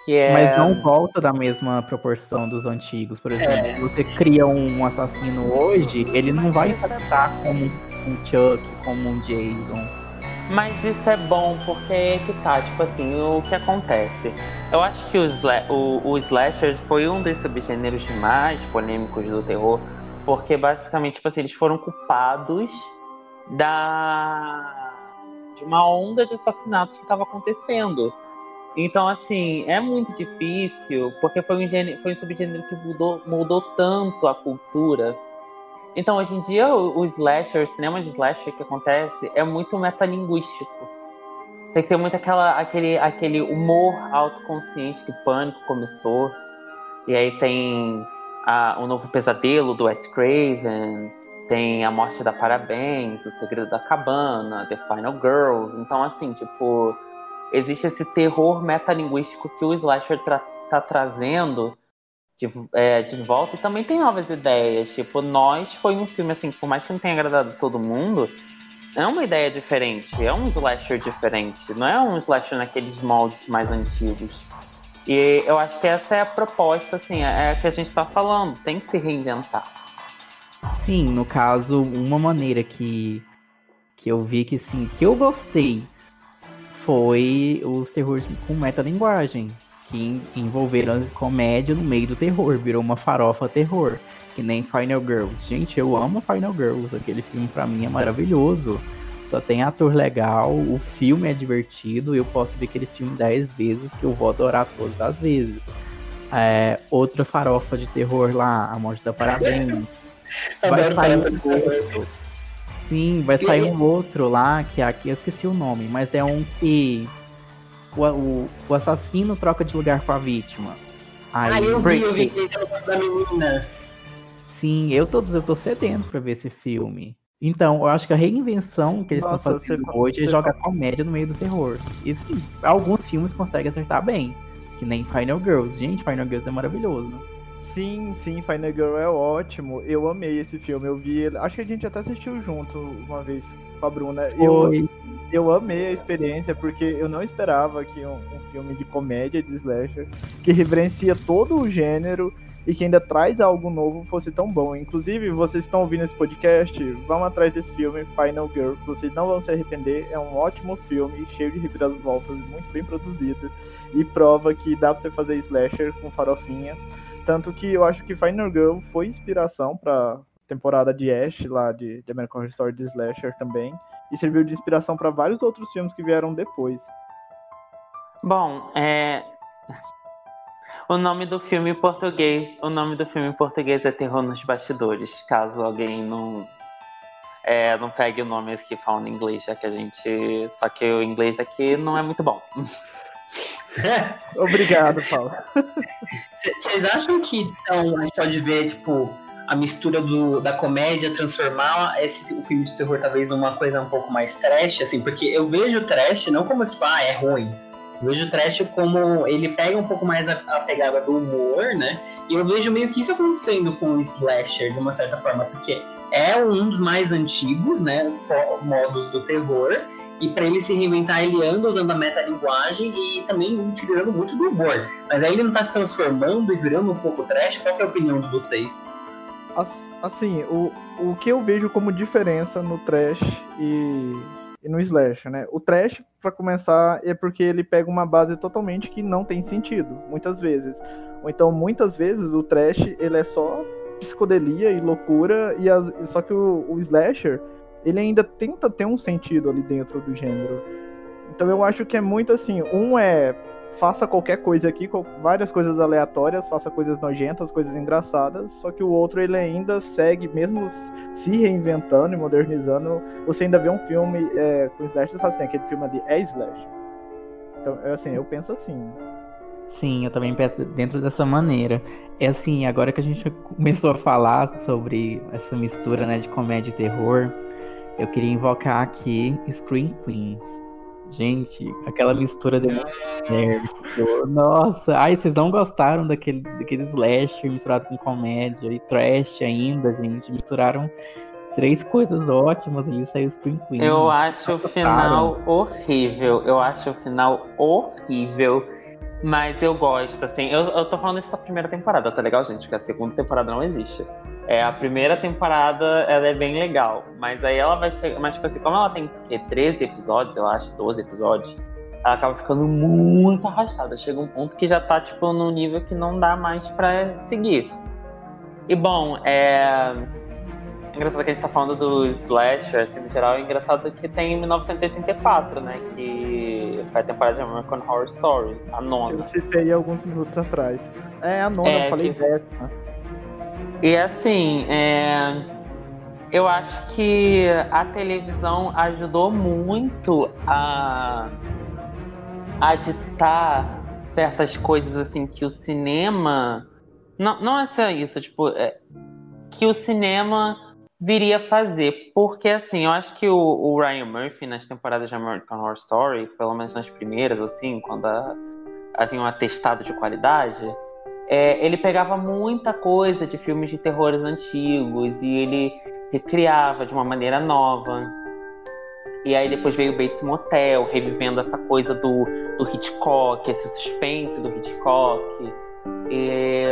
Speaker 3: É...
Speaker 4: Mas não volta da mesma proporção dos antigos. Por exemplo, é. você cria um assassino hoje, ele não vai impactar como um Chuck, como um Jason.
Speaker 3: Mas isso é bom, porque é que tá, tipo assim, o que acontece? Eu acho que o, o, o slasher foi um dos subgêneros mais polêmicos do terror, porque basicamente, tipo assim, eles foram culpados da de uma onda de assassinatos que estava acontecendo. Então, assim, é muito difícil, porque foi um, gênero, foi um subgênero que mudou, mudou tanto a cultura. Então, hoje em dia, o, o slasher, o cinema de slasher que acontece, é muito metalinguístico. Tem que ter muito aquela, aquele, aquele humor autoconsciente que Pânico começou. E aí tem a, o novo pesadelo do Wes Craven, tem a morte da Parabéns, o segredo da cabana, The Final Girls. Então, assim, tipo, existe esse terror metalinguístico que o slasher tra tá trazendo de, é, de volta e também tem novas ideias. Tipo, Nós foi um filme, assim, por mais que não tenha agradado todo mundo, é uma ideia diferente, é um slasher diferente, não é um slasher naqueles moldes mais antigos. E eu acho que essa é a proposta, assim, é a que a gente está falando, tem que se reinventar.
Speaker 4: Sim, no caso, uma maneira que, que eu vi que sim, que eu gostei foi os terrores com metalinguagem, que envolveram comédia no meio do terror, virou uma farofa terror, que nem Final Girls. Gente, eu amo Final Girls, aquele filme para mim é maravilhoso. Só tem ator legal, o filme é divertido, eu posso ver aquele filme dez vezes que eu vou adorar todas as vezes. É, outra farofa de terror lá, A Morte da Parabéns. <laughs> vai sair um outro. Sim, vai sair um outro lá, que aqui eu esqueci o nome, mas é um que o, o, o assassino troca de lugar com a vítima.
Speaker 1: Aí, ah, eu vi, eu vi que da menina.
Speaker 4: Sim, eu tô, eu tô cedendo pra ver esse filme. Então, eu acho que a reinvenção que eles estão fazendo você, hoje é você... é jogar comédia no meio do terror. E sim, alguns filmes conseguem acertar bem. Que nem Final Girls. Gente, Final Girls é maravilhoso.
Speaker 2: Sim, sim, Final Girl é ótimo. Eu amei esse filme. Eu vi ele. Acho que a gente até assistiu junto uma vez com a Bruna. Eu, eu amei a experiência porque eu não esperava que um, um filme de comédia de slasher que reverencia todo o gênero e que ainda traz algo novo fosse tão bom. Inclusive, vocês estão ouvindo esse podcast, vão atrás desse filme, Final Girl, vocês não vão se arrepender. É um ótimo filme, cheio de reviravoltas, muito bem produzido e prova que dá pra você fazer slasher com farofinha. Tanto que eu acho que Final Girl foi inspiração pra temporada de Ash, lá de, de American Horror Story de Slasher também. E serviu de inspiração para vários outros filmes que vieram depois.
Speaker 3: Bom, é... O nome do filme em português, o nome do filme em português é Terror nos Bastidores, caso alguém não é, não pegue o nome aqui falando inglês, já que a gente. Só que o inglês aqui não é muito bom. <laughs> <laughs>
Speaker 2: Obrigado, Paulo.
Speaker 1: Vocês acham que então a gente pode ver, tipo, a mistura do, da comédia transformar esse, o filme de terror talvez numa coisa um pouco mais trash, assim, porque eu vejo o trash não como tipo, ah, é ruim. Eu vejo o trash como ele pega um pouco mais a, a, pegada do humor, né? E eu vejo meio que isso acontecendo com o slasher, de uma certa forma, porque é um dos mais antigos, né, modos do terror, e para ele se reinventar, ele anda usando a metalinguagem e também utilizando muito do humor. Mas aí ele não tá se transformando e virando um pouco trash. Qual é a opinião de vocês?
Speaker 2: Assim, o, o que eu vejo como diferença no trash e, e no slash, né? O trash, para começar, é porque ele pega uma base totalmente que não tem sentido, muitas vezes. Ou então, muitas vezes, o trash, ele é só psicodelia e loucura, e as, só que o, o slasher ele ainda tenta ter um sentido ali dentro do gênero. Então eu acho que é muito assim, um é faça qualquer coisa aqui, várias coisas aleatórias, faça coisas nojentas, coisas engraçadas, só que o outro ele ainda segue, mesmo se reinventando e modernizando, você ainda vê um filme é, com slash e fala assim, aquele filme ali é slash. Então, é assim, eu penso assim.
Speaker 4: Sim, eu também penso dentro dessa maneira. É assim, agora que a gente começou a falar sobre essa mistura né, de comédia e terror, eu queria invocar aqui Scream Queens. Gente, aquela mistura de <laughs> Nossa, ai, vocês não gostaram daquele, daquele slasher misturado com comédia e trash ainda, gente. Misturaram três coisas ótimas ali, saiu Scream Queens.
Speaker 3: Eu acho o final horrível. Eu acho o final horrível. Mas eu gosto, assim. Eu, eu tô falando isso da primeira temporada, tá legal, gente? Porque a segunda temporada não existe. É, a primeira temporada ela é bem legal, mas aí ela vai chegar. Mas, tipo assim, como ela tem que, 13 episódios, eu acho, 12 episódios, ela acaba ficando muito arrastada. Chega um ponto que já tá, tipo, num nível que não dá mais pra seguir. E bom, é. É engraçado que a gente tá falando do slasher, assim, no geral, é engraçado que tem 1984, né? Que foi a temporada de American Horror Story, a nona.
Speaker 2: Eu citei alguns minutos atrás. É a nona, é, eu falei que... décima.
Speaker 3: E assim, é... eu acho que a televisão ajudou muito a, a ditar certas coisas assim que o cinema. Não, não é só isso, tipo, é... que o cinema viria fazer. Porque, assim, eu acho que o, o, Ryan Murphy, nas temporadas de American Horror Story, pelo menos nas primeiras, assim, quando a, havia um atestado de qualidade, é, ele pegava muita coisa de filmes de terrores antigos e ele recriava de uma maneira nova. E aí depois veio Bates Motel, revivendo essa coisa do, do Hitchcock, esse suspense do Hitchcock. E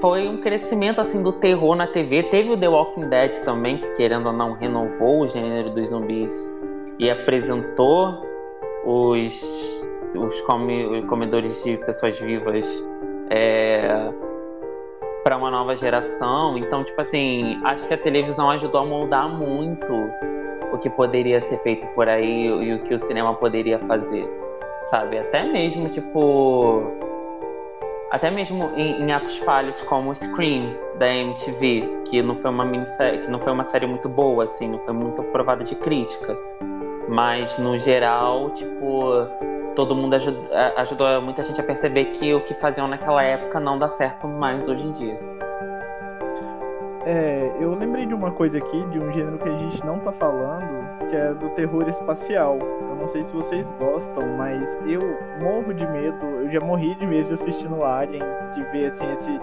Speaker 3: foi um crescimento assim do terror na TV. Teve o The Walking Dead também, que querendo ou não renovou o gênero dos zumbis e apresentou os, os come, comedores de pessoas vivas é, para uma nova geração. Então, tipo assim, acho que a televisão ajudou a moldar muito o que poderia ser feito por aí e o que o cinema poderia fazer, sabe? Até mesmo, tipo. Até mesmo em, em atos falhos como Scream da MTV, que não foi uma minissérie, que não foi uma série muito boa, assim, não foi muito aprovada de crítica. Mas no geral, tipo, todo mundo ajudou, ajudou muita gente a perceber que o que faziam naquela época não dá certo mais hoje em dia.
Speaker 2: É, eu lembrei de uma coisa aqui, de um gênero que a gente não tá falando, que é do terror espacial. Eu não sei se vocês gostam, mas eu morro de medo, eu já morri de medo de assistir no Alien, de ver assim esse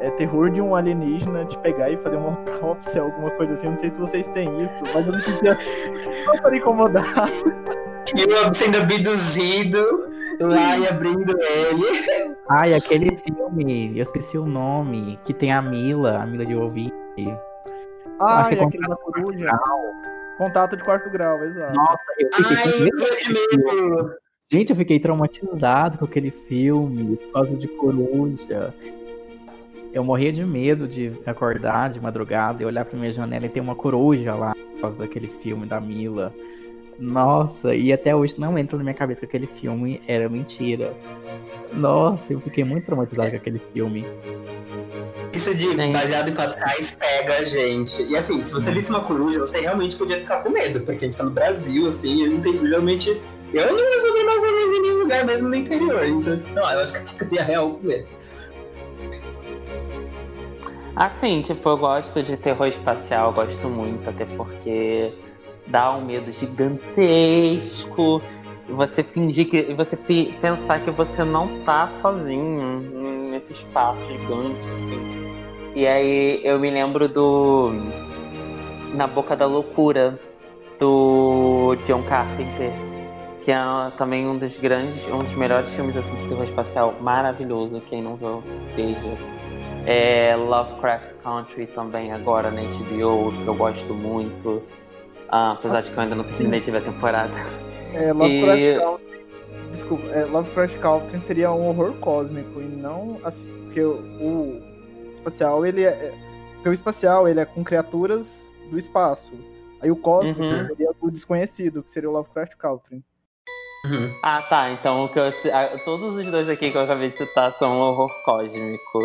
Speaker 2: é, terror de um alienígena te pegar e fazer uma <laughs> autópsia, alguma coisa assim. Eu não sei se vocês têm isso, mas eu me sentia <laughs> super incomodado.
Speaker 1: Eu sendo abduzido lá e abrindo ele.
Speaker 4: Ai, aquele filme, eu esqueci o nome, que tem a Mila, a Mila de ouvir.
Speaker 2: Ah, Acho que é aquele da coruja. Contato de quarto grau, exato.
Speaker 4: Nossa, eu fiquei Ai, eu Gente, eu fiquei traumatizado com aquele filme por causa de coruja. Eu morria de medo de acordar de madrugada e olhar pra minha janela e ter uma coruja lá por causa daquele filme da Mila. Nossa, e até hoje não entra na minha cabeça que aquele filme era mentira. Nossa, eu fiquei muito traumatizado com aquele filme.
Speaker 1: Isso de baseado em fatos reais pega a gente. E assim, se você visse uma coruja, você realmente podia ficar com medo, porque a gente tá no Brasil, assim, eu não tenho, realmente. Eu não encontrei uma coruja em nenhum lugar, mesmo no interior. Então, sei lá, eu acho que eu <laughs> ficaria real com medo.
Speaker 3: Assim, tipo, eu gosto de terror espacial, gosto muito, até porque dá um medo gigantesco. Você fingir que. Você pensar que você não tá sozinho nesse espaço gigante, assim. E aí eu me lembro do. Na Boca da Loucura, do John Carpenter, que é também um dos grandes, um dos melhores filmes assim, de terror espacial, maravilhoso. Quem não viu, veja. É Lovecraft Country também agora na HBO, que eu gosto muito. Ah, apesar de que eu ainda não terminei de ver a temporada.
Speaker 2: É, Lovecraft e... Country. Desculpa, é, Lovecraft Country seria um horror cósmico e não assim, porque o, o espacial ele é, é, porque o espacial ele é com criaturas do espaço. Aí o cósmico uhum. seria o desconhecido, que seria o Lovecraft Country.
Speaker 3: Uhum. Ah, tá. Então o que eu, todos os dois aqui que eu acabei de citar são um horror cósmico.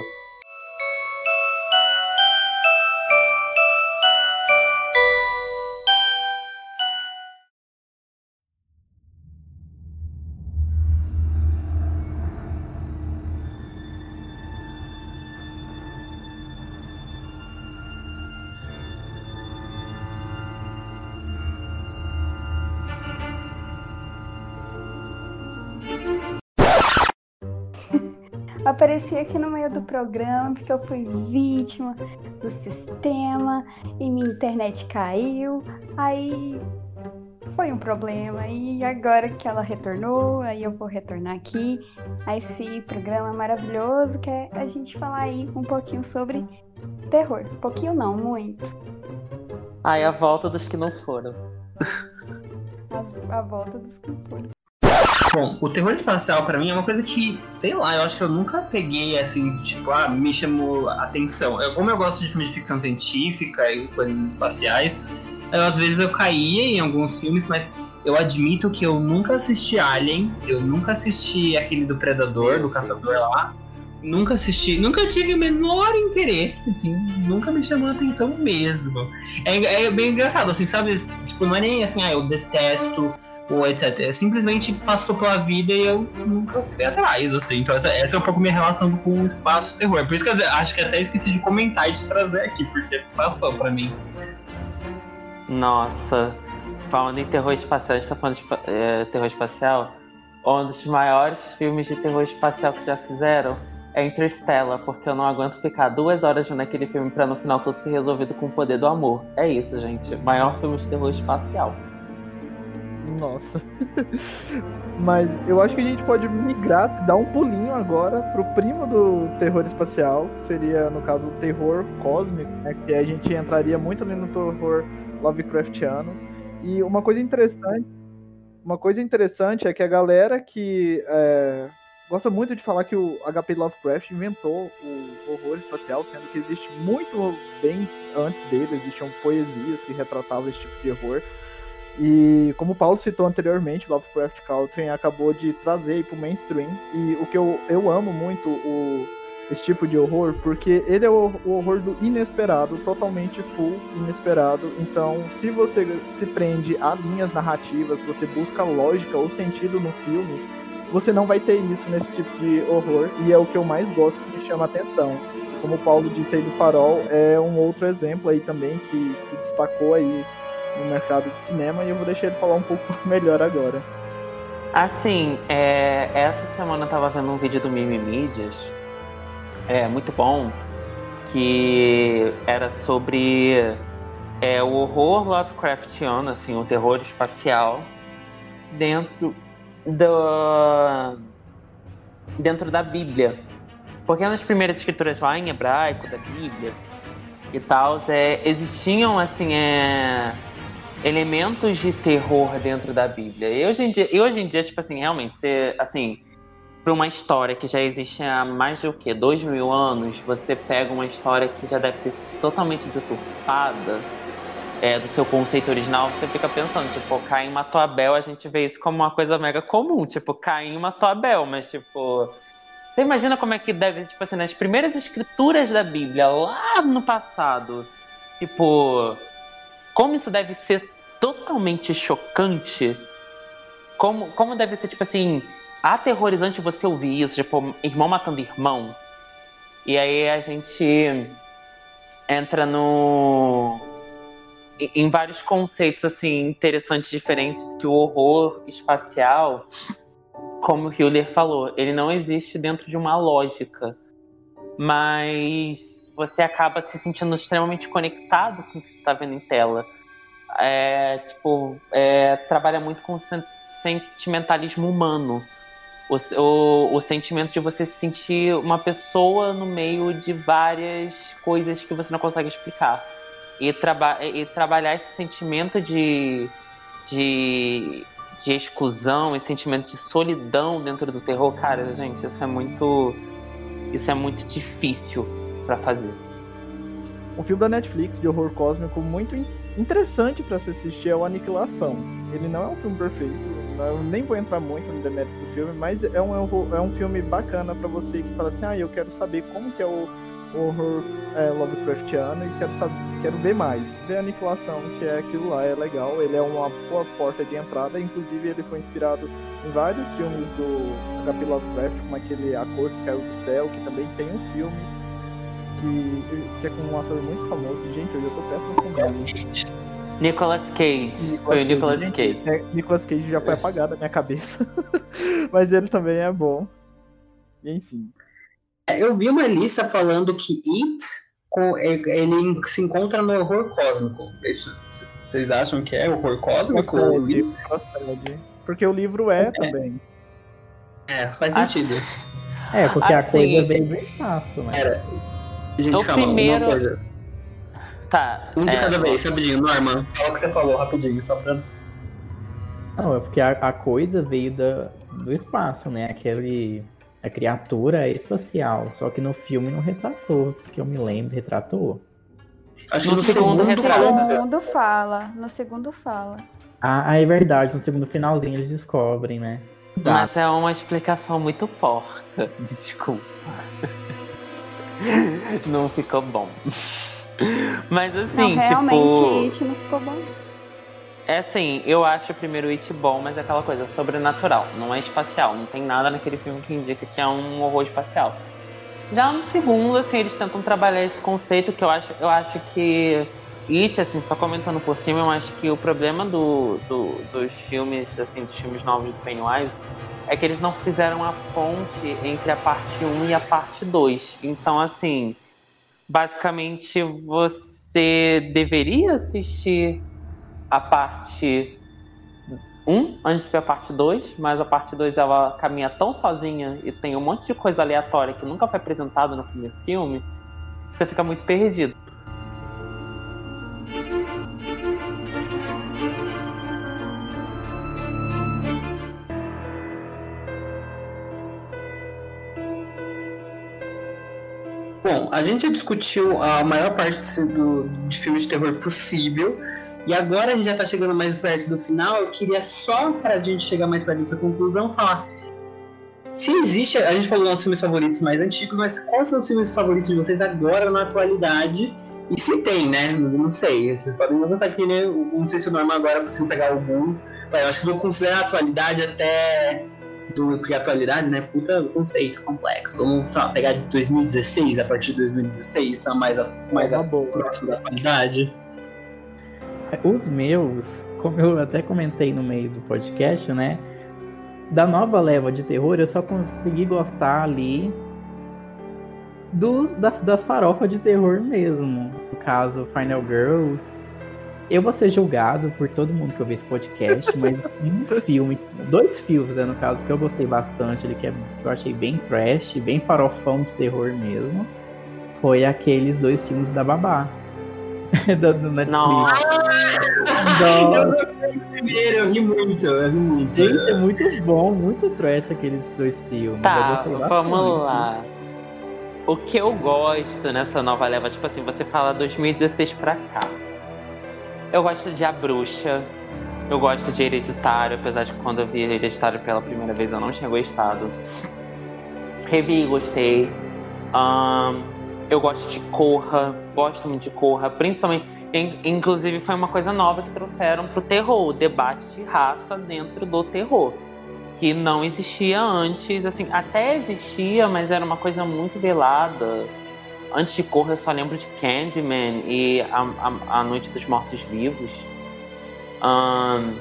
Speaker 5: Apareci aqui no meio do programa porque eu fui vítima do sistema e minha internet caiu. Aí foi um problema. E agora que ela retornou, aí eu vou retornar aqui a esse programa maravilhoso que é a gente falar aí um pouquinho sobre terror. Pouquinho não, muito.
Speaker 3: Aí a volta dos que não foram.
Speaker 5: As, a volta dos que não foram.
Speaker 1: Bom, o terror espacial para mim é uma coisa que, sei lá, eu acho que eu nunca peguei assim, tipo, ah, me chamou atenção. Eu, como eu gosto de filmes de ficção científica e coisas espaciais, eu, às vezes eu caía em alguns filmes, mas eu admito que eu nunca assisti Alien, eu nunca assisti aquele do Predador, do Caçador lá. Nunca assisti, nunca tive o menor interesse, assim, nunca me chamou a atenção mesmo. É, é bem engraçado, assim, sabe? Tipo, não é nem assim, ah, eu detesto ou etc. Simplesmente passou pela vida e eu nunca fui atrás, assim. Então essa, essa é um pouco minha relação com o espaço terror. Por isso que eu acho que até esqueci de comentar e de trazer aqui, porque passou pra mim.
Speaker 3: Nossa, falando em terror espacial, a gente tá falando de é, terror espacial. Um dos maiores filmes de terror espacial que já fizeram é Interstellar, porque eu não aguento ficar duas horas vendo aquele filme pra no final tudo ser resolvido com o poder do amor. É isso, gente. Maior filme de terror espacial.
Speaker 2: Nossa. Mas eu acho que a gente pode migrar, dar um pulinho agora pro primo do terror espacial, que seria, no caso, o terror cósmico, né? Que a gente entraria muito ali no terror Lovecraftiano. E uma coisa interessante, uma coisa interessante é que a galera que é, gosta muito de falar que o HP Lovecraft inventou o horror espacial, sendo que existe muito bem antes dele, existiam poesias que retratavam esse tipo de horror. E como o Paulo citou anteriormente, Lovecraft Country acabou de trazer para o mainstream. E o que eu, eu amo muito o, esse tipo de horror, porque ele é o, o, horror do inesperado, totalmente full inesperado. Então, se você se prende a linhas narrativas, você busca lógica ou sentido no filme, você não vai ter isso nesse tipo de horror. E é o que eu mais gosto, que chama atenção. Como o Paulo disse aí do Farol, é um outro exemplo aí também que se destacou aí no mercado de cinema e eu vou deixar ele falar um pouco <laughs> melhor agora.
Speaker 3: Assim, é, essa semana eu tava vendo um vídeo do Mimi Mídias, é muito bom, que era sobre é, o horror Lovecraftiano, assim, o terror espacial dentro do dentro da Bíblia. Porque nas primeiras escrituras lá em hebraico da Bíblia e tal, é, existiam assim é, elementos de terror dentro da Bíblia. E hoje em dia, e hoje em dia tipo assim, realmente, você, assim, para uma história que já existe há mais de o quê? Dois mil anos, você pega uma história que já deve ter sido totalmente deturpada é, do seu conceito original, você fica pensando, tipo, Caim matou Abel, a gente vê isso como uma coisa mega comum, tipo, Caim matou Abel, mas tipo. Você imagina como é que deve, tipo assim, nas primeiras escrituras da Bíblia, lá no passado, tipo, como isso deve ser totalmente chocante. Como, como deve ser, tipo assim, aterrorizante você ouvir isso, tipo, irmão matando irmão. E aí a gente entra no. em vários conceitos, assim, interessantes, diferentes, que o horror espacial, como o Hiller falou, ele não existe dentro de uma lógica. Mas você acaba se sentindo extremamente conectado com o que você está vendo em tela é, tipo, é, trabalha muito com sentimentalismo humano. O, o, o, sentimento de você se sentir uma pessoa no meio de várias coisas que você não consegue explicar. E, traba e trabalhar esse sentimento de, de, de exclusão, esse sentimento de solidão dentro do terror, cara, gente, isso é muito. Isso é muito difícil para fazer.
Speaker 2: Um filme da Netflix de horror cósmico muito interessante para se assistir é o Aniquilação. Ele não é um filme perfeito, eu nem vou entrar muito no demérito do filme, mas é um, é um filme bacana para você que fala assim, ah, eu quero saber como que é o horror é, Lovecraftiano e quero, saber, quero ver mais. Ver Aniquilação, que é aquilo lá, é legal, ele é uma boa porta de entrada, inclusive ele foi inspirado em vários filmes do H.P. Lovecraft, como aquele A Cor que Caiu do Céu, que também tem um filme que, que é com um ator muito famoso. Gente, hoje eu tô péssimo com nome.
Speaker 3: Nicolas Cage. Nicolas foi o Nicolas Cage. Cage.
Speaker 2: É, Nicolas Cage já foi apagado da minha cabeça. <laughs> Mas ele também é bom. Enfim.
Speaker 1: É, eu vi uma lista falando que It com, ele se encontra no horror cósmico. Isso, vocês acham que é horror cósmico?
Speaker 2: Procede. Porque o livro é, é, também.
Speaker 1: É, faz sentido.
Speaker 4: É, porque assim, a coisa veio do espaço, né?
Speaker 1: Era, Gente,
Speaker 3: o
Speaker 1: calma,
Speaker 3: primeiro...
Speaker 1: uma coisa.
Speaker 3: Tá.
Speaker 1: Um de é, cada vez, rapidinho. Norman, fala o que você falou rapidinho, só pra.
Speaker 4: Não, é porque a, a coisa veio da, do espaço, né? Aquele. A criatura é espacial. Só que no filme não retratou, que eu me lembro, retratou.
Speaker 5: Acho que no, segundo, segundo, fala. segundo fala. No segundo fala.
Speaker 4: Ah, é verdade. No segundo finalzinho eles descobrem, né?
Speaker 3: Mas é uma explicação muito porca. <laughs> Desculpa. <laughs> não ficou bom. Mas assim,
Speaker 5: não, realmente, tipo. It não ficou bom.
Speaker 3: É assim, eu acho o primeiro It bom, mas é aquela coisa sobrenatural, não é espacial. Não tem nada naquele filme que indica que é um horror espacial. Já no segundo, assim, eles tentam trabalhar esse conceito que eu acho, eu acho que It, assim, só comentando por cima, eu acho que o problema do, do, dos filmes, assim, dos filmes novos do Pennywise é que eles não fizeram a ponte entre a parte 1 e a parte 2. Então, assim, basicamente você deveria assistir a parte 1 antes ver a parte 2, mas a parte 2 ela caminha tão sozinha e tem um monte de coisa aleatória que nunca foi apresentado no filme, que você fica muito perdido.
Speaker 1: Bom, a gente já discutiu a maior parte do, de filmes de terror possível. E agora a gente já tá chegando mais perto do final. Eu queria só pra gente chegar mais perto dessa conclusão falar. Se existe. A gente falou nossos filmes favoritos mais antigos, mas quais são os filmes favoritos de vocês agora na atualidade? E se tem, né? Não sei. Vocês podem pensar que, né? Não sei se o normal agora é possível pegar algum. Eu acho que vou considerar a atualidade até do, porque a atualidade, né, puta conceito complexo. Vamos, sei lá, pegar de 2016, a partir de 2016, são mais, a, mais a, próximo da atualidade.
Speaker 4: Os meus, como eu até comentei no meio do podcast, né, da nova leva de terror, eu só consegui gostar ali dos, das, das farofas de terror mesmo. No caso, Final Girls, eu vou ser julgado por todo mundo que ouviu esse podcast, <laughs> mas um filme, dois filmes, né, no caso, que eu gostei bastante, ele que, é, que eu achei bem trash, bem farofão de terror mesmo, foi aqueles dois filmes da Babá. <laughs> do, do Netflix.
Speaker 3: Nossa.
Speaker 1: Eu gostei primeiro, eu ri muito, eu ri muito.
Speaker 4: Gente, é muito bom, muito trash aqueles dois filmes.
Speaker 3: Tá, vamos lá. O que eu gosto nessa nova leva, tipo assim, você fala 2016 pra cá. Eu gosto de A Bruxa. Eu gosto de Hereditário, apesar de quando eu vi Hereditário pela primeira vez eu não tinha gostado. Revi e gostei. Um, eu gosto de Corra, gosto muito de Corra, principalmente. Inclusive, foi uma coisa nova que trouxeram pro terror, o debate de raça dentro do terror. Que não existia antes, assim, até existia, mas era uma coisa muito velada Antes de Corra, eu só lembro de Candyman e A, a, a Noite dos Mortos-Vivos. Um,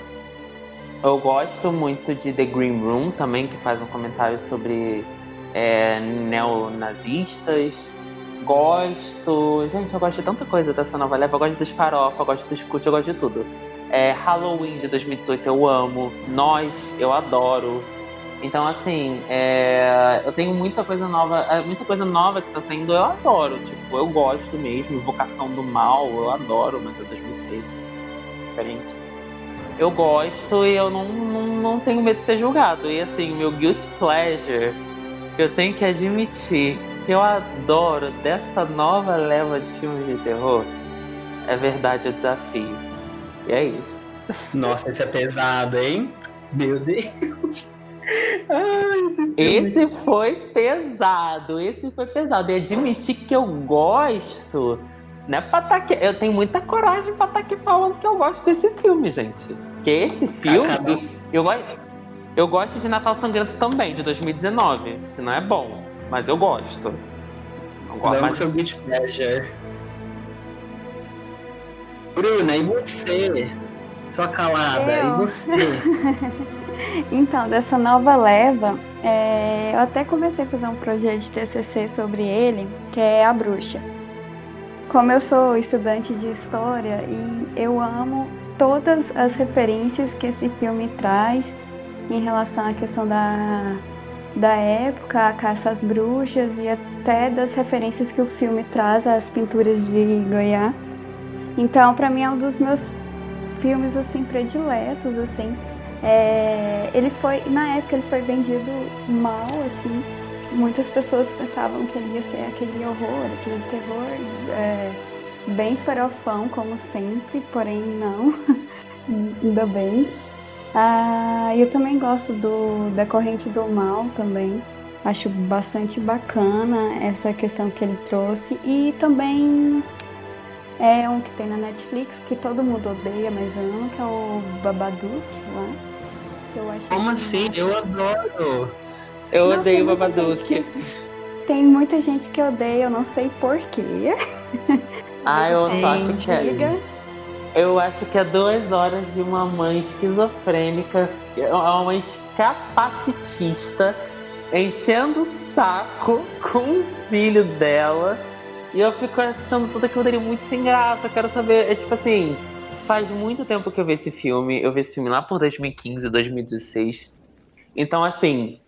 Speaker 3: eu gosto muito de The Green Room também, que faz um comentário sobre é, neonazistas. Gosto. Gente, eu gosto de tanta coisa dessa nova leva. Eu gosto dos farofa, eu gosto dos cult, eu gosto de tudo. É, Halloween de 2018 eu amo. Nós, eu adoro. Então, assim, é, eu tenho muita coisa nova, é, muita coisa nova que tá saindo, eu adoro. Tipo, eu gosto mesmo. Invocação do Mal, eu adoro, mas é 2013. Diferente. Eu gosto e eu não, não, não tenho medo de ser julgado. E assim, meu guilty pleasure, eu tenho que admitir que eu adoro dessa nova leva de filmes de terror, é verdade o desafio. E é isso.
Speaker 1: Nossa, isso é pesado, hein? Meu Deus.
Speaker 3: Ai, esse foi pesado, esse foi pesado. E admitir que eu gosto, né? Pra tá aqui, eu tenho muita coragem pra estar tá aqui falando que eu gosto desse filme, gente. Que esse filme, eu, eu gosto de Natal Sangrento também, de 2019, que não é bom, mas eu gosto.
Speaker 1: Não gosto não, seu Beach Pleasure. Bruna, e você? Sua calada, eu. e você? <laughs>
Speaker 5: Então, dessa nova leva, é, eu até comecei a fazer um projeto de TCC sobre ele, que é A Bruxa. Como eu sou estudante de história e eu amo todas as referências que esse filme traz em relação à questão da, da época, a caça às bruxas e até das referências que o filme traz às pinturas de Goiás. Então, para mim é um dos meus filmes assim prediletos, assim, é, ele foi, na época, ele foi vendido mal, assim. Muitas pessoas pensavam que ele ia ser aquele horror, aquele terror, é, bem farofão, como sempre, porém não. <laughs> Ainda bem. Ah, eu também gosto do da corrente do mal também. Acho bastante bacana essa questão que ele trouxe. E também é um que tem na Netflix que todo mundo odeia, mas ama, que é o Babadook lá.
Speaker 1: Eu acho Como assim? Eu adoro!
Speaker 3: Eu não, odeio o Babadook.
Speaker 5: Tem muita gente que odeia, eu não sei porquê. <laughs>
Speaker 3: Ah, eu só acho que é. Eu acho que é duas horas de uma mãe esquizofrênica, uma mãe capacitista, enchendo o saco <laughs> com o filho dela. E eu fico achando tudo aquilo dele muito sem graça. Eu quero saber, é tipo assim, faz muito tempo que eu vi esse filme. Eu vi esse filme lá por 2015, 2016. Então, assim,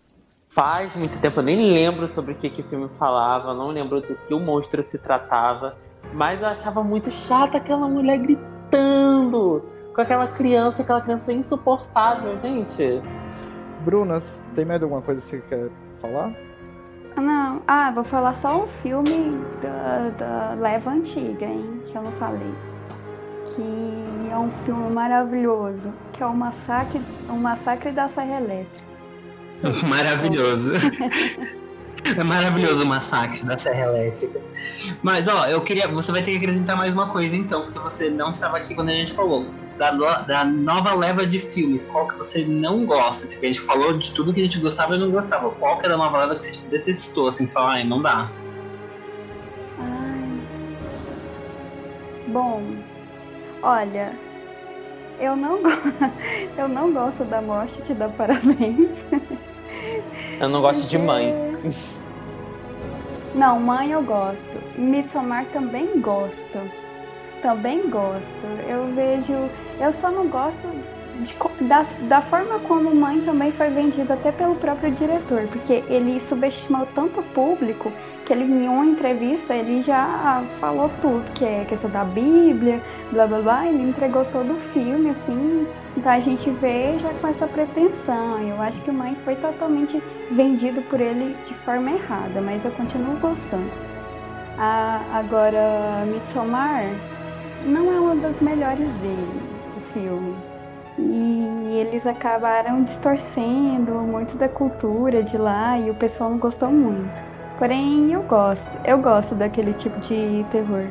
Speaker 3: faz muito tempo. Eu nem lembro sobre o que, que o filme falava, não lembro do que o monstro se tratava. Mas eu achava muito chata aquela mulher gritando com aquela criança, aquela criança insuportável, gente.
Speaker 2: Bruna, tem mais alguma coisa que você quer falar?
Speaker 5: Não, ah, vou falar só um filme da, da leva antiga, hein, que eu não falei. Que é um filme maravilhoso, que é o Massacre, o Massacre da Serra Elétrica. <laughs>
Speaker 1: Maravilhoso. <laughs> É maravilhoso o massacre da Serra Elétrica. Mas, ó, eu queria. Você vai ter que acrescentar mais uma coisa, então, porque você não estava aqui quando a gente falou. Da, da nova leva de filmes, qual que você não gosta? Tipo, a gente falou de tudo que a gente gostava e não gostava. Qual que era a nova leva que você tipo, detestou? Assim, você fala, ai, não dá.
Speaker 5: Ai. Bom, olha, eu não, <laughs> eu não gosto da morte, te dá parabéns. <laughs>
Speaker 3: Eu não gosto de mãe.
Speaker 5: Não, mãe eu gosto. Midsommar também gosto. Também gosto. Eu vejo. Eu só não gosto de, da, da forma como Mãe também foi vendido até pelo próprio diretor, porque ele subestimou tanto o público que ele em uma entrevista ele já falou tudo, que é questão da Bíblia, blá blá blá, ele entregou todo o filme, assim, pra gente ver já com essa pretensão. Eu acho que Mãe foi totalmente vendido por ele de forma errada, mas eu continuo gostando. Ah, agora, Midsommar não é uma das melhores dele, o filme e eles acabaram distorcendo muito da cultura de lá e o pessoal não gostou muito. Porém, eu gosto. Eu gosto daquele tipo de terror.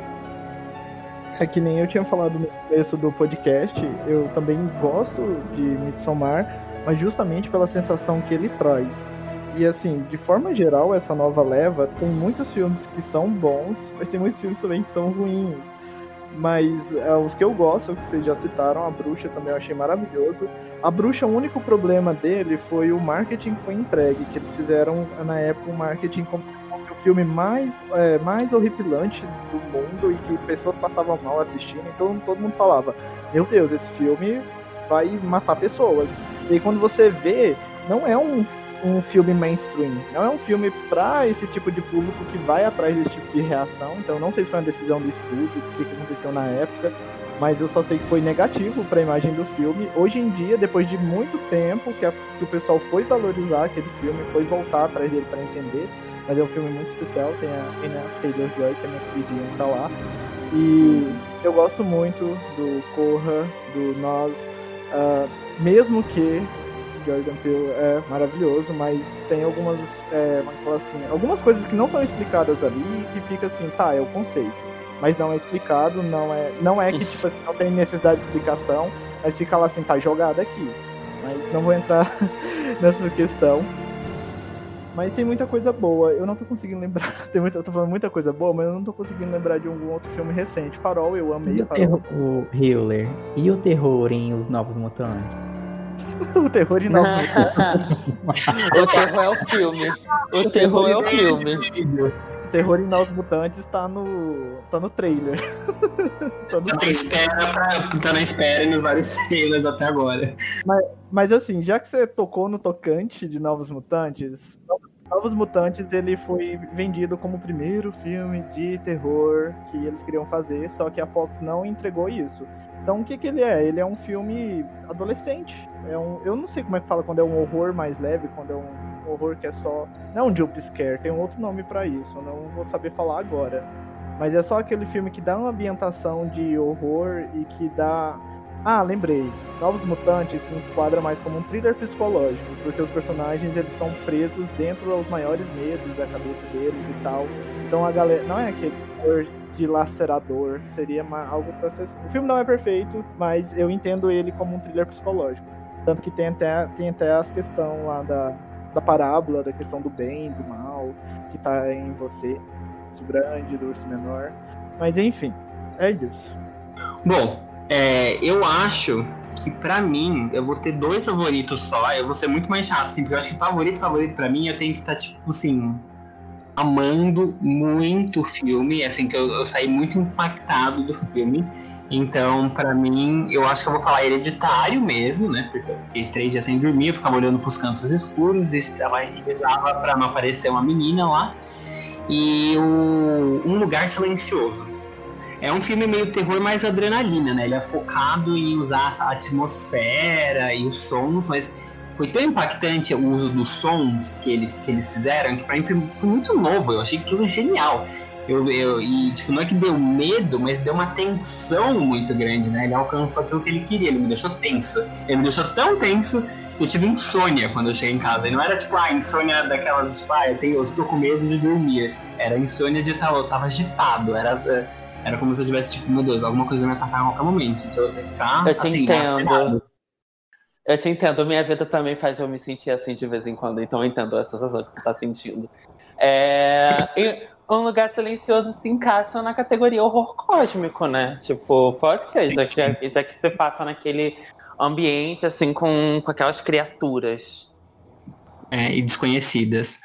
Speaker 2: É que nem eu tinha falado no começo do podcast, eu também gosto de Midsommar, mas justamente pela sensação que ele traz. E assim, de forma geral, essa nova leva tem muitos filmes que são bons, mas tem muitos filmes também que são ruins. Mas é, os que eu gosto, que vocês já citaram, a bruxa também eu achei maravilhoso. A bruxa, o único problema dele foi o marketing que foi entregue, que eles fizeram na época um marketing como o filme mais, é, mais horripilante do mundo e que pessoas passavam mal assistindo, então todo mundo falava, meu Deus, esse filme vai matar pessoas. E aí, quando você vê, não é um um filme mainstream. Não é um filme para esse tipo de público que vai atrás desse tipo de reação. Então, não sei se foi uma decisão do estúdio, o que, aconteceu na época, mas eu só sei que foi negativo para a imagem do filme. Hoje em dia, depois de muito tempo que, a, que o pessoal foi valorizar aquele filme, foi voltar atrás dele para entender. Mas é um filme muito especial, tem a, tem a Taylor Joy, que é minha queridinha, tá lá. E eu gosto muito do Corra, do Nós, uh, mesmo que Jordan Peele é maravilhoso, mas tem algumas, é, assim, algumas coisas que não são explicadas ali e que fica assim, tá, é o conceito. Mas não é explicado, não é, não é que tipo, assim, não tem necessidade de explicação, mas fica lá assim, tá jogado aqui. Mas não vou entrar <laughs> nessa questão. Mas tem muita coisa boa. Eu não tô conseguindo lembrar. <laughs> Tem muita, eu tô falando muita coisa boa, mas eu não tô conseguindo lembrar de algum outro filme recente. Farol, eu amei
Speaker 4: e o
Speaker 2: Farol.
Speaker 4: Terror, o Hiller. E o terror em Os Novos Mutantes? <laughs>
Speaker 2: o terror de Nova <laughs>
Speaker 3: O terror é o filme. O terror é o filme.
Speaker 2: O terror em Novos Mutantes tá no. tá no trailer. <laughs>
Speaker 1: tá, no tá, trailer. Espera pra, tá na espera nos vários trailers até agora.
Speaker 2: Mas, mas assim, já que você tocou no tocante de Novos Mutantes, Novos Mutantes ele foi vendido como o primeiro filme de terror que eles queriam fazer, só que a Fox não entregou isso. Então o que, que ele é? Ele é um filme adolescente. É um, eu não sei como é que fala quando é um horror mais leve, quando é um horror que é só. Não é um jump scare, tem um outro nome para isso, eu não vou saber falar agora. Mas é só aquele filme que dá uma ambientação de horror e que dá. Ah, lembrei. Novos Mutantes se enquadra mais como um thriller psicológico, porque os personagens eles estão presos dentro dos maiores medos da cabeça deles e tal. Então a galera. Não é aquele horror dilacerador, seria uma, algo para ser. O filme não é perfeito, mas eu entendo ele como um thriller psicológico. Tanto que tem até, tem até as questões lá da, da parábola, da questão do bem, do mal, que tá em você, do grande, do urso menor. Mas enfim, é isso.
Speaker 1: Bom, É, eu acho que pra mim, eu vou ter dois favoritos só. Eu vou ser muito mais chato, assim, porque eu acho que favorito, favorito pra mim, eu tenho que estar, tá, tipo assim, amando muito o filme, assim, que eu, eu saí muito impactado do filme. Então, para mim, eu acho que eu vou falar hereditário mesmo, né? Porque eu fiquei três dias sem dormir, eu ficava olhando pros cantos escuros e rezava pra não aparecer uma menina lá. E o Um Lugar Silencioso. É um filme meio terror mais adrenalina, né? Ele é focado em usar a atmosfera e os sons, mas foi tão impactante o uso dos sons que, ele, que eles fizeram que pra mim foi muito novo. Eu achei aquilo genial. Eu, eu, e, tipo, não é que deu medo, mas deu uma tensão muito grande, né? Ele alcançou aquilo que ele queria, ele me deixou tenso. Ele me deixou tão tenso que eu tive insônia quando eu cheguei em casa. E não era tipo, ah, insônia daquelas, tipo, ah, eu, tenho, eu estou com medo de dormir. Era insônia de estar, eu tava agitado. Era, era como se eu tivesse, tipo, meu Deus, alguma coisa vai me atacar a qualquer momento. Então eu tenho que ficar.
Speaker 3: Eu assim, entendo. Eu te entendo, minha vida também faz eu me sentir assim de vez em quando, então eu entendo essa sensação que tu tá sentindo. É, um lugar silencioso se encaixa na categoria horror cósmico, né? Tipo, pode ser, já que, já que você passa naquele ambiente, assim, com, com aquelas criaturas.
Speaker 1: É, e desconhecidas.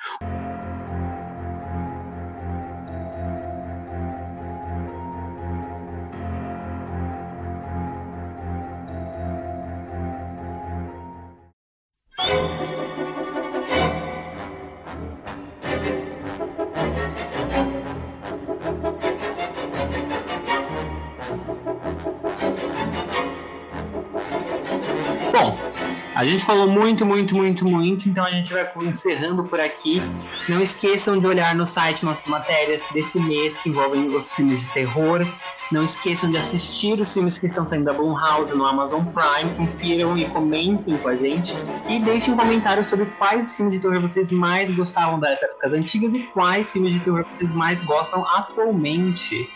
Speaker 1: Gente falou muito, muito, muito, muito, então a gente vai encerrando por aqui. Não esqueçam de olhar no site nossas matérias desse mês que envolvem os filmes de terror. Não esqueçam de assistir os filmes que estão saindo da Blumhouse no Amazon Prime. Confiram e comentem com a gente. E deixem um comentário sobre quais filmes de terror vocês mais gostavam das épocas antigas e quais filmes de terror vocês mais gostam atualmente.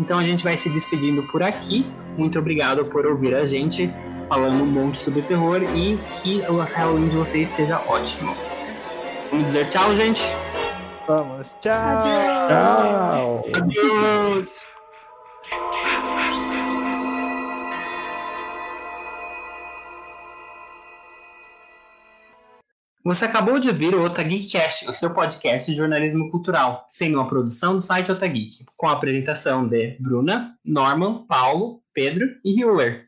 Speaker 1: Então a gente vai se despedindo por aqui. Muito obrigado por ouvir a gente falando um monte sobre terror e que o Halloween de vocês seja ótimo. Vamos dizer tchau, gente?
Speaker 2: Vamos, tchau!
Speaker 4: Tchau!
Speaker 1: Adeus! Você acabou de ouvir o Otageekcast, o seu podcast de jornalismo cultural, sendo uma produção do site Otageek, com a apresentação de Bruna, Norman, Paulo, Pedro e Hewler.